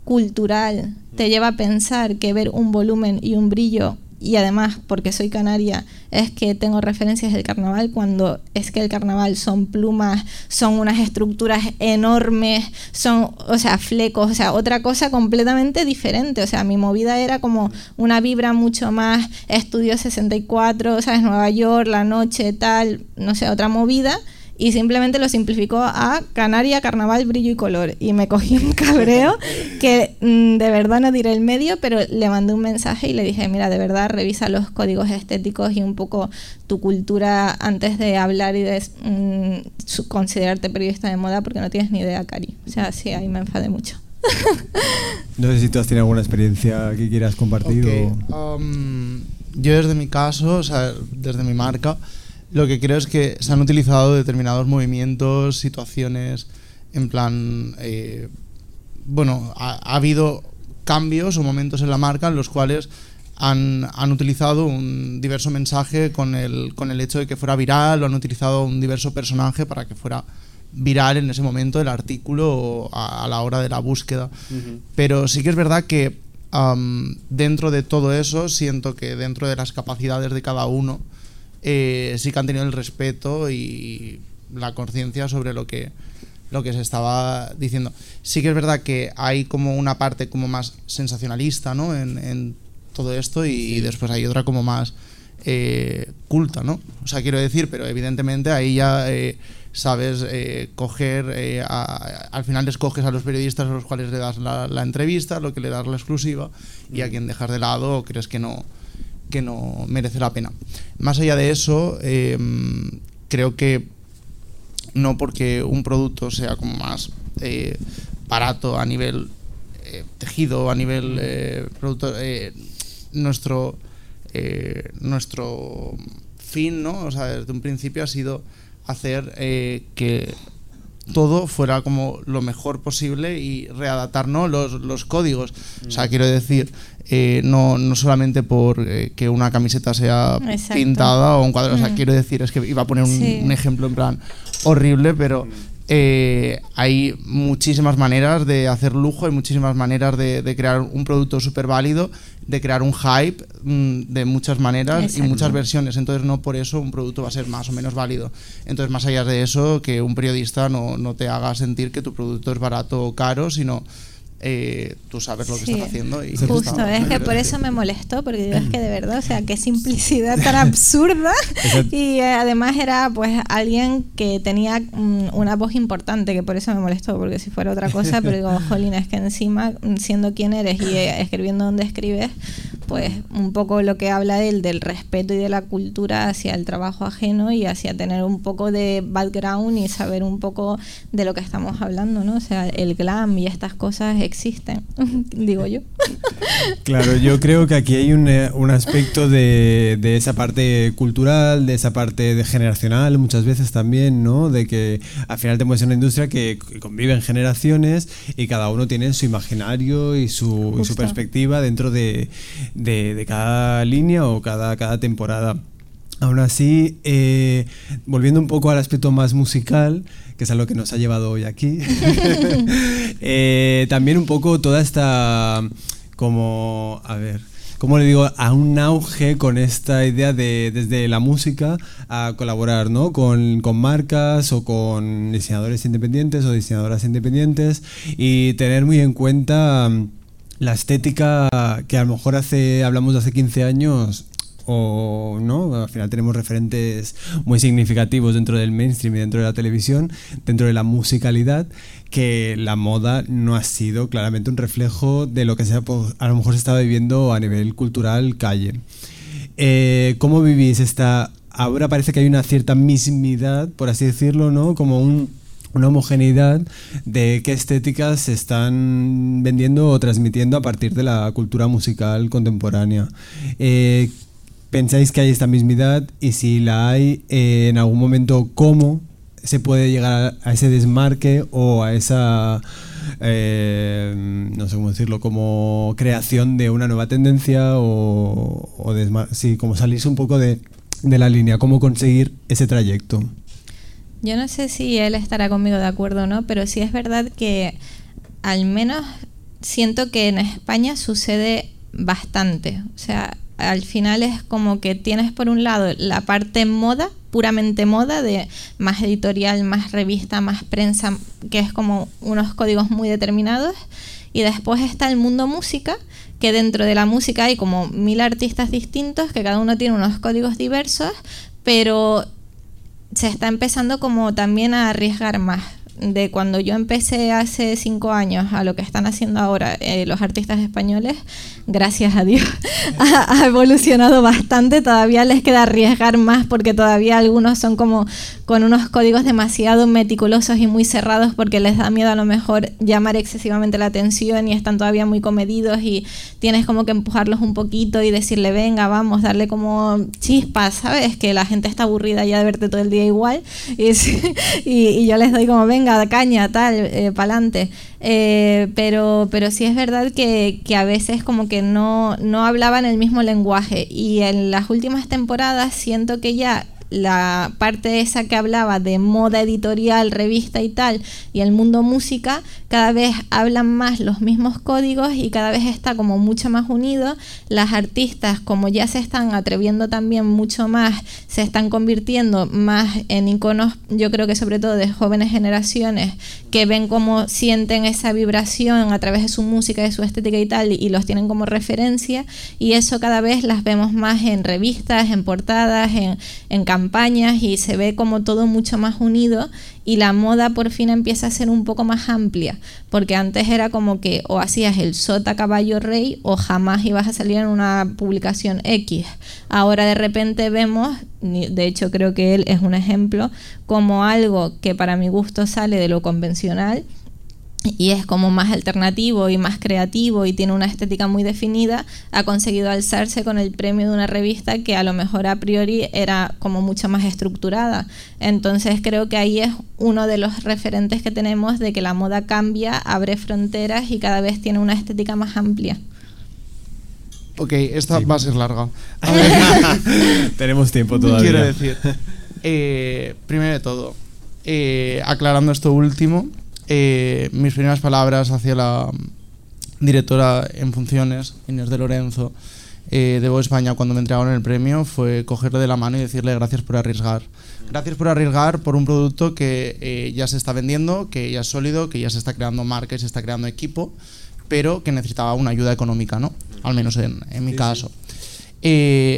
cultural te lleva a pensar que ver un volumen y un brillo y además porque soy canaria es que tengo referencias del carnaval cuando es que el carnaval son plumas, son unas estructuras enormes, son, o sea, flecos, o sea, otra cosa completamente diferente, o sea, mi movida era como una vibra mucho más estudio 64, sabes, Nueva York, la noche, tal, no sé, otra movida y simplemente lo simplificó a Canaria, Carnaval, Brillo y Color. Y me cogí un cabreo que mmm, de verdad no diré el medio, pero le mandé un mensaje y le dije, mira, de verdad revisa los códigos estéticos y un poco tu cultura antes de hablar y de mmm, considerarte periodista de moda porque no tienes ni idea, Cari. O sea, sí, ahí me enfadé mucho. no sé si tú has tenido alguna experiencia que quieras compartir. Okay. O... Um, yo desde mi caso, o sea, desde mi marca, lo que creo es que se han utilizado determinados movimientos, situaciones, en plan, eh, bueno, ha, ha, habido cambios o momentos en la marca en los cuales han, han, utilizado un diverso mensaje con el, con el hecho de que fuera viral, o han utilizado un diverso personaje para que fuera viral en ese momento el artículo a, la hora de la búsqueda. Pero sí que es verdad que dentro de todo eso, siento que dentro de las capacidades de cada uno, eh, sí que han tenido el respeto y la conciencia sobre lo que, lo que se estaba diciendo. Sí que es verdad que hay como una parte como más sensacionalista ¿no? en, todo esto y, después hay otra como más eh, culta, ¿no? O sea, quiero decir, pero evidentemente ahí ya... Eh, sabes eh, coger, al final escoges a los periodistas a los cuales le das la, entrevista, lo que le das la exclusiva y a quien dejas de lado o crees que no, que no merece la pena. Más allá de eso, em, creo que no porque un producto sea como más eh, barato a nivel tejido, a nivel producto, nuestro, nuestro fin, ¿no? O sea, desde un principio ha sido hacer eh, que todo fuera como lo mejor posible y readaptar los, los códigos. O sea, quiero decir, eh, no, no solamente por eh, que una camiseta sea pintada o un cuadro. O sea, mm. quiero decir, es que iba a poner un, ejemplo en plan horrible, pero eh, hay muchísimas maneras de hacer lujo, hay muchísimas maneras de, crear un producto súper válido, de crear un hype mm, de muchas maneras y muchas versiones. Entonces, no por eso un producto va a ser más o menos válido. Entonces, más allá de eso, que un periodista no, no te haga sentir que tu producto es barato o caro, sino eh, tú sabes lo que estás haciendo. Y Justo, es que por eso me molestó, porque digo, es que de verdad, o sea, qué simplicidad tan absurda. y eh, además era pues alguien que tenía mm, una voz importante, que por eso me molestó, porque si fuera otra cosa, pero digo, jolín, es que encima, siendo quien eres y eh, escribiendo donde escribes, pues un poco lo que habla él del respeto y de la cultura hacia el trabajo ajeno y hacia tener un poco de background y saber un poco de lo que estamos hablando, ¿no? O sea, el glam y estas cosas existen, digo yo. Claro, yo creo que aquí hay un, eh, un aspecto de, de, esa parte cultural, de esa parte de generacional muchas veces también, ¿no? De que al final tenemos una industria que convive en generaciones y cada uno tiene su imaginario y su, y su perspectiva dentro de, de, de cada línea o cada, cada temporada. Aún así, eh, volviendo un poco al aspecto más musical, que es a lo que nos ha llevado hoy aquí, eh, también un poco toda esta, como, a ver, ¿cómo le digo? A un auge con esta idea de desde la música a colaborar, ¿no? Con, con marcas o con diseñadores independientes o diseñadoras independientes y tener muy en cuenta la estética que a lo mejor hace, hablamos de hace 15 años, o no, al final tenemos referentes muy significativos dentro del mainstream y dentro de la televisión, dentro de la musicalidad, que la moda no ha sido claramente un reflejo de lo que se, a lo mejor se estaba viviendo a nivel cultural calle. Eh, ¿Cómo vivís esta... Ahora parece que hay una cierta mismidad, por así decirlo, ¿no? Como una homogeneidad de qué estéticas se están vendiendo o transmitiendo a partir de la cultura musical contemporánea. Eh, pensáis que hay esta mismidad y si la hay, eh, en algún momento, ¿cómo se puede llegar a, ese desmarque o a esa, eh, no sé cómo decirlo, como creación de una nueva tendencia o, o sí, como salirse un poco de, de la línea, cómo conseguir ese trayecto? Yo no sé si él estará conmigo de acuerdo o no, pero sí es verdad que al menos siento que en España sucede bastante. O sea, al final es como que tienes por un lado la parte moda, puramente moda, de más editorial, más revista, más prensa, que es como unos códigos muy determinados, y después está el mundo música, que dentro de la música hay como mil artistas distintos, que cada uno tiene unos códigos diversos, pero se está empezando como también a arriesgar más de cuando yo empecé hace cinco años a lo que están haciendo ahora eh, los artistas españoles, gracias a Dios, ha, evolucionado bastante. Todavía les queda arriesgar más porque todavía algunos son como con unos códigos demasiado meticulosos y muy cerrados porque les da miedo a lo mejor llamar excesivamente la atención y están todavía muy comedidos y tienes como que empujarlos un poquito y decirle, venga, vamos, darle como chispas, ¿sabes? Que la gente está aburrida ya de verte todo el día igual y, y yo les doy como, venga, venga, caña, tal, eh, pa'lante. Eh, pero, pero sí es verdad que, que, a veces como que no, no hablaban el mismo lenguaje y en las últimas temporadas siento que ya la parte esa que hablaba de moda editorial, revista y tal, y el mundo música, cada vez hablan más los mismos códigos y cada vez está como mucho más unido. Las artistas, como ya se están atreviendo también mucho más, se están convirtiendo más en iconos, yo creo que sobre todo de jóvenes generaciones, que ven cómo sienten esa vibración a través de su música, de su estética y tal, y los tienen como referencia, y eso cada vez las vemos más en revistas, en portadas, en, en campañas y se ve como todo mucho más unido y la moda por fin empieza a ser un poco más amplia, porque antes era como que o hacías el sota caballo rey o jamás ibas a salir en una publicación X. Ahora de repente vemos, de hecho creo que él es un ejemplo, como algo que para mi gusto sale de lo convencional y es como más alternativo y más creativo y tiene una estética muy definida, ha conseguido alzarse con el premio de una revista que a lo mejor a priori era como mucho más estructurada. Entonces creo que ahí es uno de los referentes que tenemos de que la moda cambia, abre fronteras y cada vez tiene una estética más amplia. Ok, esta va a ser larga. Tenemos tiempo todavía. Quiero decir, eh, primero de todo, eh, aclarando esto último, eh, mis primeras palabras hacia la directora en funciones, Inés de Lorenzo, eh, de Voz España, cuando me entregaron el premio, fue cogerle de la mano y decirle gracias por arriesgar. Gracias por arriesgar por un producto que eh, ya se está vendiendo, que ya es sólido, que ya se está creando marca y se está creando equipo, pero que necesitaba una ayuda económica, ¿no? Al menos en, mi caso.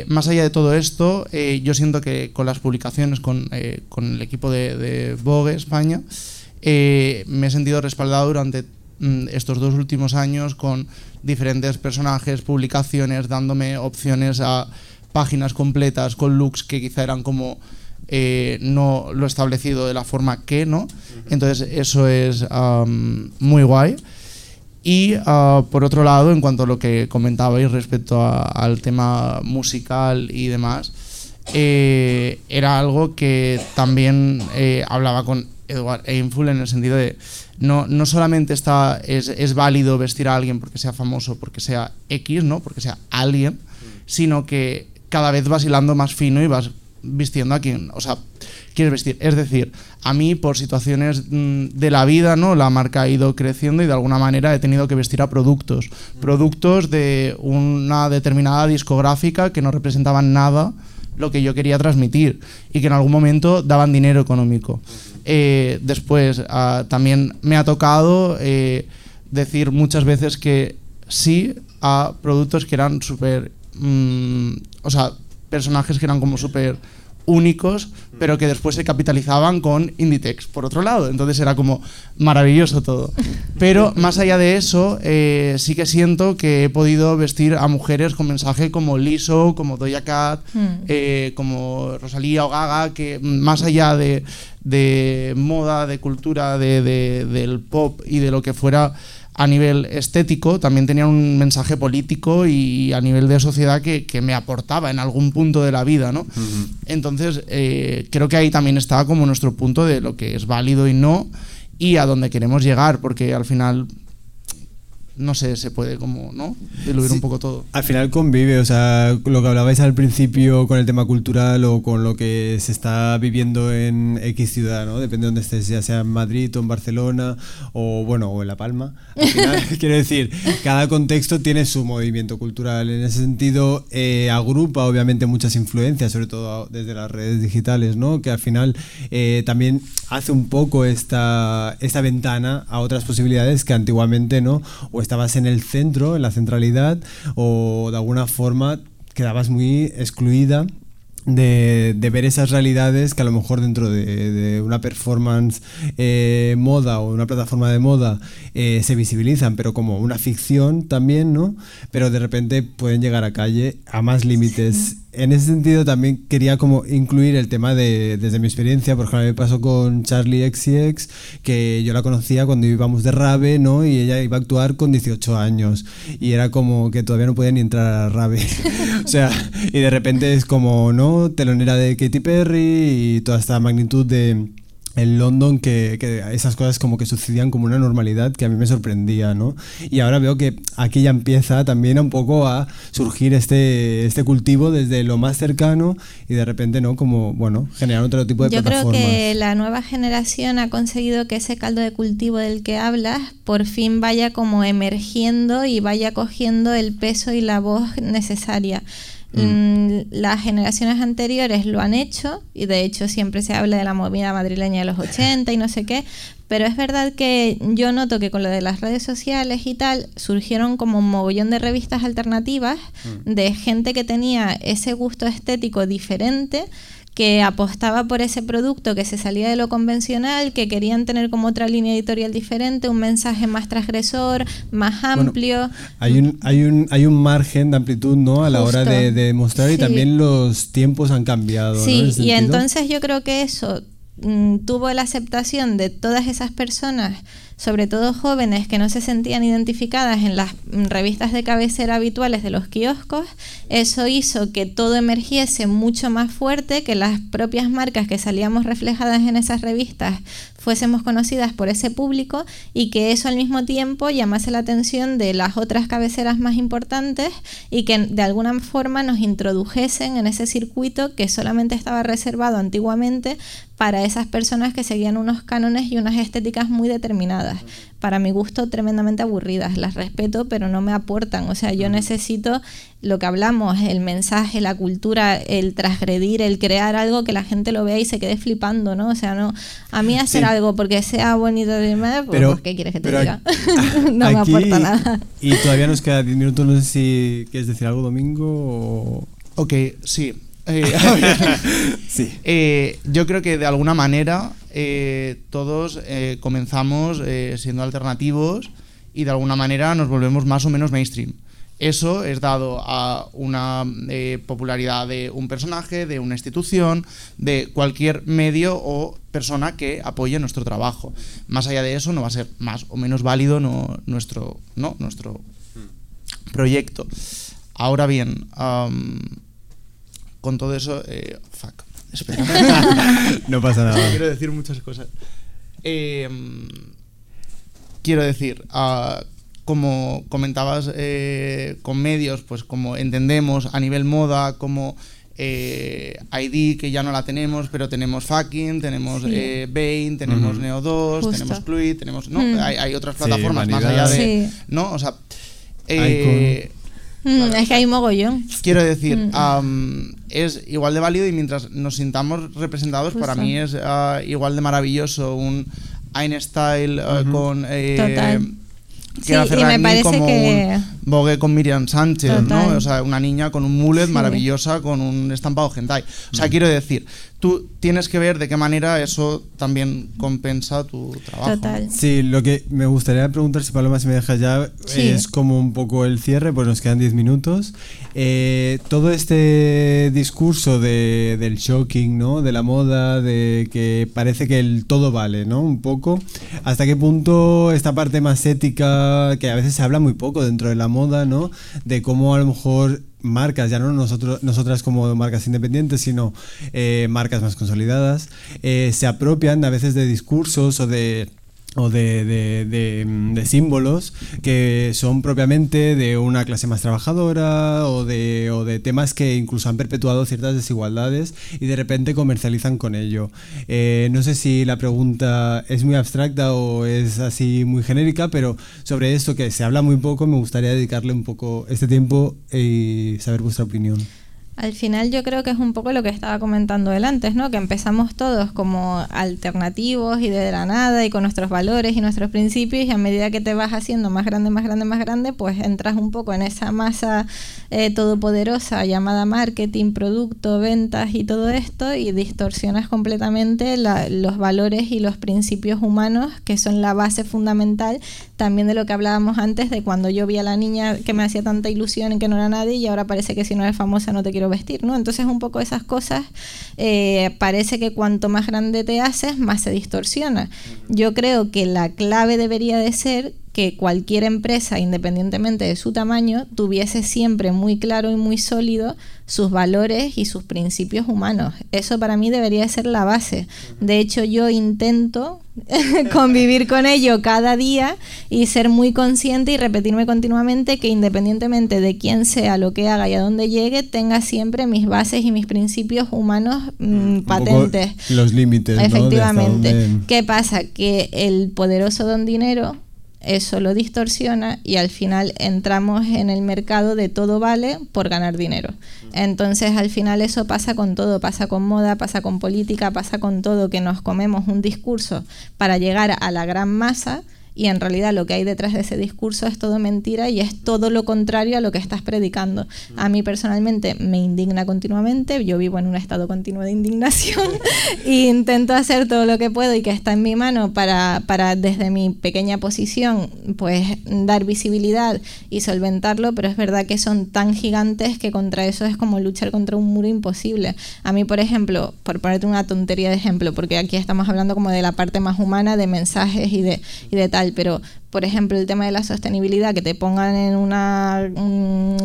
más allá de todo esto, yo siento que con las publicaciones, con, el equipo de, de Vogue España, eh, me he sentido respaldado durante mm, estos dos últimos años con diferentes personajes, publicaciones, dándome opciones a páginas completas con looks que quizá eran como eh, no lo establecido de la forma que, ¿no? Entonces eso es muy guay. Y ah, por otro lado, en cuanto a lo que comentabais respecto al tema musical y demás, eh, era algo que también hablaba con Edward Einfull en el sentido de no, no solamente está, es, es, válido vestir a alguien porque sea famoso, porque sea X, ¿no? porque sea alguien, sino que cada vez vas hilando más fino y vas vistiendo a quien, o sea, quieres vestir. Es decir, a mí por situaciones mm, de la vida, ¿no? La marca ha ido creciendo y de alguna manera he tenido que vestir a productos. Productos de una determinada discográfica que no representaban nada lo que yo quería transmitir y que en algún momento daban dinero económico. Eh, después, ah, también me ha tocado eh, decir muchas veces que sí a productos que eran súper... Mm, o sea, personajes que eran como súper únicos, pero que después se capitalizaban con Inditex, por otro lado. Entonces era como maravilloso todo. Pero más allá de eso, eh, sí que siento que he podido vestir a mujeres con mensaje como Liso, como Doja Cat, mm. como Rosalía o Gaga, que más allá de, de moda, de cultura, de, del pop y de lo que fuera a nivel estético, también tenía un mensaje político y a nivel de sociedad que, me aportaba en algún punto de la vida, ¿no? Entonces, eh, creo que ahí también está como nuestro punto de lo que es válido y no y a dónde queremos llegar, porque al final no sé, se puede como, ¿no? Diluir un poco todo. Al final convive, o sea, lo que hablabais al principio con el tema cultural o con lo que se está viviendo en X ciudad, ¿no? Depende de dónde estés, ya sea en Madrid o en Barcelona o, bueno, o en La Palma. Al final, quiero decir, cada contexto tiene su movimiento cultural. En ese sentido, eh, agrupa obviamente muchas influencias, sobre todo desde las redes digitales, ¿no? Que al final eh, también hace un poco esta, esta ventana a otras posibilidades que antiguamente, ¿no? O estabas en el centro, en la centralidad, o de alguna forma quedabas muy excluida de, ver esas realidades que a lo mejor dentro de, una performance eh, moda o una plataforma de moda eh, se visibilizan, pero como una ficción también, ¿no? Pero de repente pueden llegar a calle a más límites en ese sentido también quería como incluir el tema de, desde mi experiencia, por ejemplo, me pasó con Charlie XCX, que yo la conocía cuando íbamos de Rave, ¿no? Y ella iba a actuar con 18 años y era como que todavía no podía ni entrar a Rave. o sea, y de repente es como, ¿no? Telonera de Katy Perry y toda esta magnitud de en London que, que, esas cosas como que sucedían como una normalidad que a mí me sorprendía, ¿no? Y ahora veo que aquí ya empieza también un poco a surgir este, este cultivo desde lo más cercano y de repente, ¿no? Como, bueno, generar otro tipo de Yo plataformas. creo que la nueva generación ha conseguido que ese caldo de cultivo del que hablas por fin vaya como emergiendo y vaya cogiendo el peso y la voz necesaria. Mm. Las generaciones anteriores lo han hecho y de hecho siempre se habla de la movida madrileña de los 80 y no sé qué, pero es verdad que yo noto que con lo de las redes sociales y tal surgieron como un mogollón de revistas alternativas mm. de gente que tenía ese gusto estético diferente que apostaba por ese producto que se salía de lo convencional, que querían tener como otra línea editorial diferente, un mensaje más transgresor, más amplio. hay, un, hay, un, hay un margen de amplitud ¿no? a la hora de, de mostrar y también los tiempos han cambiado. Sí, y entonces yo creo que eso mm, tuvo la aceptación de todas esas personas sobre todo jóvenes que no se sentían identificadas en las revistas de cabecera habituales de los kioscos, eso hizo que todo emergiese mucho más fuerte, que las propias marcas que salíamos reflejadas en esas revistas fuésemos conocidas por ese público y que eso al mismo tiempo llamase la atención de las otras cabeceras más importantes y que de alguna forma nos introdujesen en ese circuito que solamente estaba reservado antiguamente para esas personas que seguían unos cánones y unas estéticas muy determinadas para mi gusto tremendamente aburridas. Las respeto, pero no me aportan. O sea, yo necesito lo que hablamos, el mensaje, la cultura, el transgredir, el crear algo que la gente lo vea y se quede flipando, ¿no? O sea, no, a mí hacer algo porque sea bonito de pues, pero, pues, ¿qué quieres que te diga? no me aporta nada. Y todavía nos queda 10 minutos, no sé si quieres decir algo, Domingo. O... Ok, sí. Eh, sí. Eh, yo creo que de alguna manera eh, todos comenzamos siendo alternativos y de alguna manera nos volvemos más o menos mainstream. Eso es dado a una popularidad de un personaje, de una institución, de cualquier medio o persona que apoye nuestro trabajo. Más allá de eso, no va a ser más o menos válido no, nuestro, ¿no? nuestro proyecto. Ahora bien, con todo eso, eh, fuck, espera. no pasa nada. quiero decir muchas cosas. Em, quiero decir, uh, como comentabas eh, con medios, pues como entendemos a nivel moda, como eh, ID que ya no la tenemos, pero tenemos Fucking, tenemos sí. eh, Bane, tenemos Neo 2, Justo. tenemos Fluid, tenemos. ¿no? Mm. Hay, hay, otras plataformas sí, más allá de. Sí. ¿No? O sea. Eh, Mm, es que hay mogollón. Quiero decir, mm. um, es igual de válido y mientras nos sintamos representados, Justo. para mí es uh, igual de maravilloso un Einstein uh, uh -huh. con. Eh, Total. Sí, y me parece como que... un Vogue con Miriam Sánchez, Total. ¿no? O sea, una niña con un mullet sí. maravillosa, con un estampado hentai. O sea, mm. quiero decir, tú tienes que ver de qué manera eso también compensa tu trabajo. Total. Sí, lo que me gustaría preguntar, si Paloma, si me dejas ya, sí. es como un poco el cierre, pues nos quedan 10 minutos. Eh, todo este discurso de, del shocking, ¿no? De la moda, de que parece que el todo vale, ¿no? Un poco. ¿Hasta qué punto esta parte más ética, que a veces se habla muy poco dentro de la moda, ¿no? De cómo a lo mejor marcas, ya no nosotros, nosotras como marcas independientes, sino eh, marcas más consolidadas, eh, se apropian a veces de discursos o de o de, de, símbolos que son propiamente de una clase más trabajadora o de, o de temas que incluso han perpetuado ciertas desigualdades y de repente comercializan con ello. Eh, no sé si la pregunta es muy abstracta o es así muy genérica, pero sobre esto que se habla muy poco me gustaría dedicarle un poco este tiempo y saber vuestra opinión. Al final yo creo que es un poco lo que estaba comentando él antes, ¿no? Que empezamos todos como alternativos y de la nada y con nuestros valores y nuestros principios y a medida que te vas haciendo más grande, más grande, más grande, pues entras un poco en esa masa eh, todopoderosa llamada marketing, producto, ventas y todo esto y distorsionas completamente la, los valores y los principios humanos que son la base fundamental también de lo que hablábamos antes de cuando yo vi a la niña que me hacía tanta ilusión en que no era nadie y ahora parece que si no eres famosa no te quiero vestir, ¿no? Entonces un poco esas cosas eh, parece que cuanto más grande te haces, más se distorsiona. Yo creo que la clave debería de ser que cualquier empresa, independientemente de su tamaño, tuviese siempre muy claro y muy sólido sus valores y sus principios humanos. Eso para mí debería ser la base. De hecho, yo intento convivir con ello cada día y ser muy consciente y repetirme continuamente que independientemente de quién sea, lo que haga y a dónde llegue, tenga siempre mis bases y mis principios humanos mm, patentes. Los límites. Efectivamente. ¿Qué pasa? Que el poderoso don dinero eso lo distorsiona y al final entramos en el mercado de todo vale por ganar dinero. Entonces al final eso pasa con todo, pasa con moda, pasa con política, pasa con todo, que nos comemos un discurso para llegar a la gran masa y en realidad lo que hay detrás de ese discurso es todo mentira y es todo lo contrario a lo que estás predicando. A mí personalmente me indigna continuamente, yo vivo en un estado continuo de indignación e intento hacer todo lo que puedo y que está en mi mano para, para desde mi pequeña posición pues dar visibilidad y solventarlo, pero es verdad que son tan gigantes que contra eso es como luchar contra un muro imposible. A mí, por ejemplo, por ponerte una tontería de ejemplo, porque aquí estamos hablando como de la parte más humana de mensajes y de, y de tal, pero por ejemplo el tema de la sostenibilidad, que te pongan en una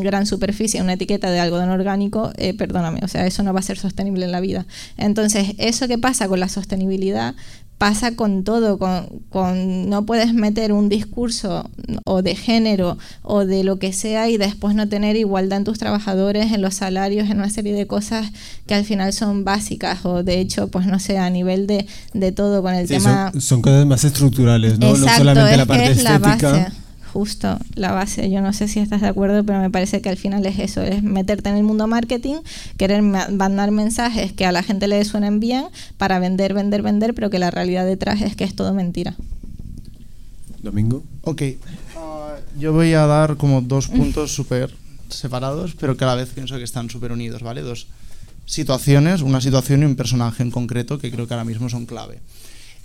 gran superficie una etiqueta de algodón orgánico, eh, perdóname, o sea, eso no va a ser sostenible en la vida. Entonces, eso que pasa con la sostenibilidad pasa con todo, con, no puedes meter un discurso o de género o de lo que sea y después no tener igualdad en tus trabajadores, en los salarios, en una serie de cosas que al final son básicas o de hecho, pues no sé, a nivel de, de todo con el tema... Son, cosas más estructurales, ¿no? no solamente la parte estética justo la base. Yo no sé si estás de acuerdo, pero me parece que al final es eso, es meterte en el mundo marketing, querer mandar mensajes que a la gente le suenen bien para vender, vender, vender, pero que la realidad detrás es que es todo mentira. Domingo. Ok. Ah, yo voy a dar como dos puntos súper separados, pero que a la vez pienso que están súper unidos, ¿vale? Dos situaciones, una situación y un personaje en concreto que creo que ahora mismo son clave.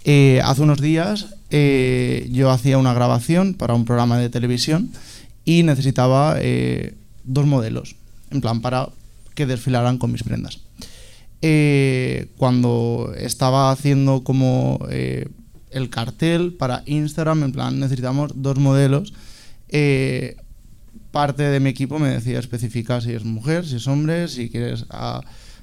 Eh, hace unos días eh, yo hacía una grabación para un programa de televisión y necesitaba eh, dos modelos, en plan para que desfilaran con mis prendas. cuando estaba haciendo como el cartel para Instagram, en plan necesitamos dos modelos, parte de mi equipo me decía especificar si es mujer, si es hombre, si quieres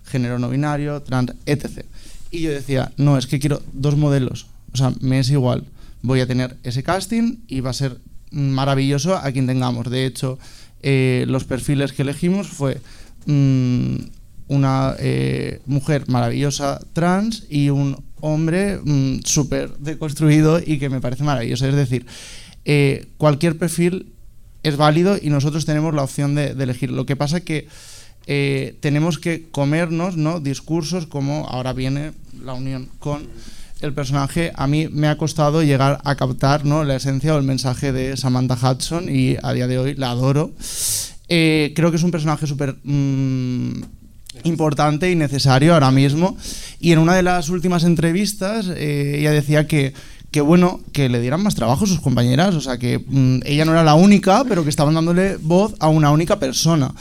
género no binario, trans, etc. Y yo decía, no, es que quiero dos modelos. O sea, me es igual. Voy a tener ese casting y va a ser maravilloso a quien tengamos. De hecho, eh, los perfiles que elegimos fue mm, una eh, mujer maravillosa trans y un hombre mm, súper deconstruido y que me parece maravilloso. Es decir, eh, cualquier perfil es válido y nosotros tenemos la opción de, de elegir. Lo que pasa que eh, tenemos que comernos ¿no? discursos como ahora viene la unión con el personaje. A mí me ha costado llegar a captar ¿no? la esencia o el mensaje de Samantha Hudson y a día de hoy la adoro. Eh, creo que es un personaje súper mm, importante y necesario ahora mismo. Y en una de las últimas entrevistas eh, ella decía que que bueno, que le dieran más trabajo a sus compañeras, o sea, que mm, ella no era la única, pero que estaban dándole voz a una única persona.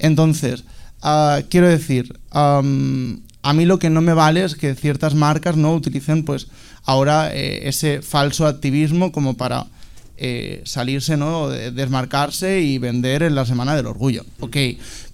Entonces, ah, quiero decir, a mí lo que no me vale es que ciertas marcas no utilicen pues ahora eh, ese falso activismo como para eh, salirse, ¿no? desmarcarse y vender en la Semana del Orgullo. Ok,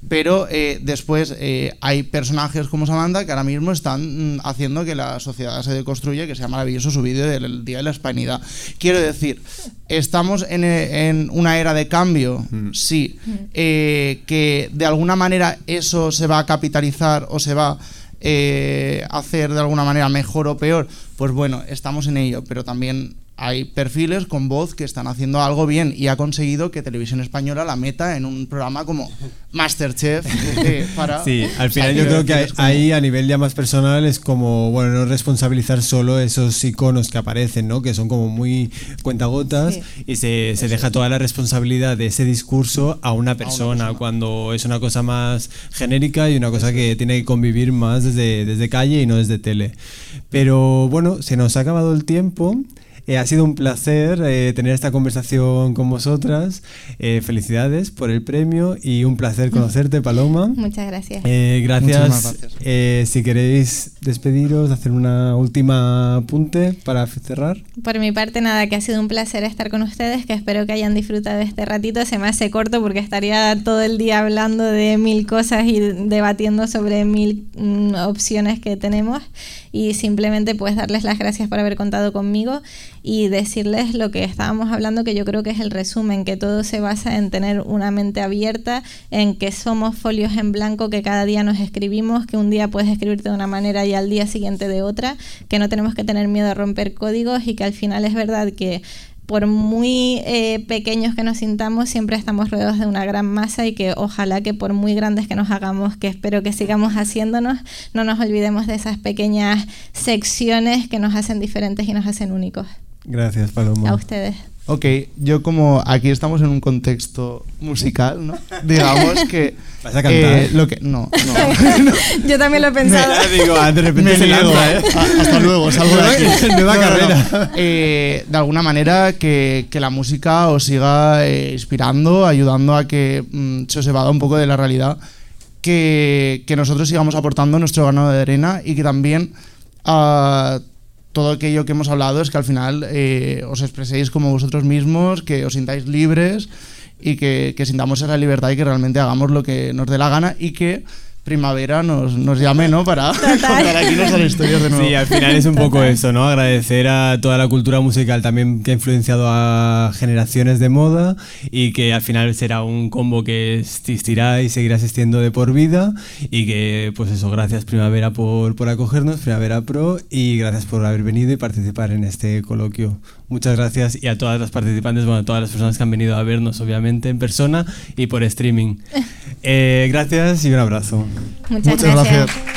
pero eh, después hay personajes como Samantha que ahora mismo están mm, haciendo que la sociedad se deconstruya, que sea maravilloso su vídeo del Día de la Hispanidad. Quiero decir, estamos en, una era de cambio, mm. sí, mm. que de alguna manera eso se va a capitalizar o se va a hacer de alguna manera mejor o peor, pues bueno, estamos en ello, pero también hay perfiles con voz que están haciendo algo bien y ha conseguido que Televisión Española la meta en un programa como Masterchef eh, para... Sí, al final yo creo que ahí a nivel ya más personal es como, bueno, no responsabilizar solo esos iconos que aparecen, ¿no? Que son como muy cuentagotas y se, se deja toda la responsabilidad de ese discurso a una, persona, cuando es una cosa más genérica y una cosa que tiene que convivir más desde, desde calle y no desde tele. Pero bueno, se nos ha acabado el tiempo. Eh, ha sido un placer eh, tener esta conversación con vosotras. Eh, felicidades por el premio y un placer conocerte, Paloma. Muchas gracias. gracias, eh, si queréis despediros, hacer una última apunte para cerrar. Por mi parte, nada, que ha sido un placer estar con ustedes, que espero que hayan disfrutado este ratito. Se me hace corto porque estaría todo el día hablando de mil cosas y debatiendo sobre mil mm, opciones que tenemos y simplemente pues darles las gracias por haber contado conmigo y decirles lo que estábamos hablando, que yo creo que es el resumen, que todo se basa en tener una mente abierta, en que somos folios en blanco que cada día nos escribimos, que un día puedes escribirte de una manera y al día siguiente de otra, que no tenemos que tener miedo a romper códigos y que al final es verdad que por muy eh, pequeños que nos sintamos, siempre estamos rodeados de una gran masa y que ojalá que por muy grandes que nos hagamos, que espero que sigamos haciéndonos, no nos olvidemos de esas pequeñas secciones que nos hacen diferentes y nos hacen únicos. Gracias, Paloma. A ustedes. Ok, yo como aquí estamos en un contexto musical, ¿no? Digamos que... ¿Vas a cantar? eh, lo que, no, no. Yo también lo he pensado. Ya digo, ah, de repente Me se niego. lanza, ¿eh? A- Hasta luego, salgo de aquí. Nueva No, no, no. carrera. Eh, de alguna manera que, que la música os siga eh, inspirando, ayudando a que mm, se os evada un poco de la realidad, que, que nosotros sigamos aportando nuestro grano de arena y que también ah, todo aquello que hemos hablado es que al final eh, os expreséis como vosotros mismos, que os sintáis libres y que, que sintamos esa libertad y que realmente hagamos lo que nos dé la gana y que primavera nos, nos llame, ¿no? Para contar aquí nuestras historias de nuevo. Sí, al final es un poco eso, ¿no? Agradecer a toda la cultura musical también que ha influenciado a generaciones de moda y que al final será un combo que existirá y seguirá existiendo de por vida y que, pues eso, gracias Primavera por, por acogernos, Primavera Pro y gracias por haber venido y participar en este coloquio. Muchas gracias y a todas las participantes, bueno, a todas las personas que han venido a vernos, obviamente, en persona y por streaming. Eh, gracias y un abrazo. Muchas, Muchas gracias. gracias.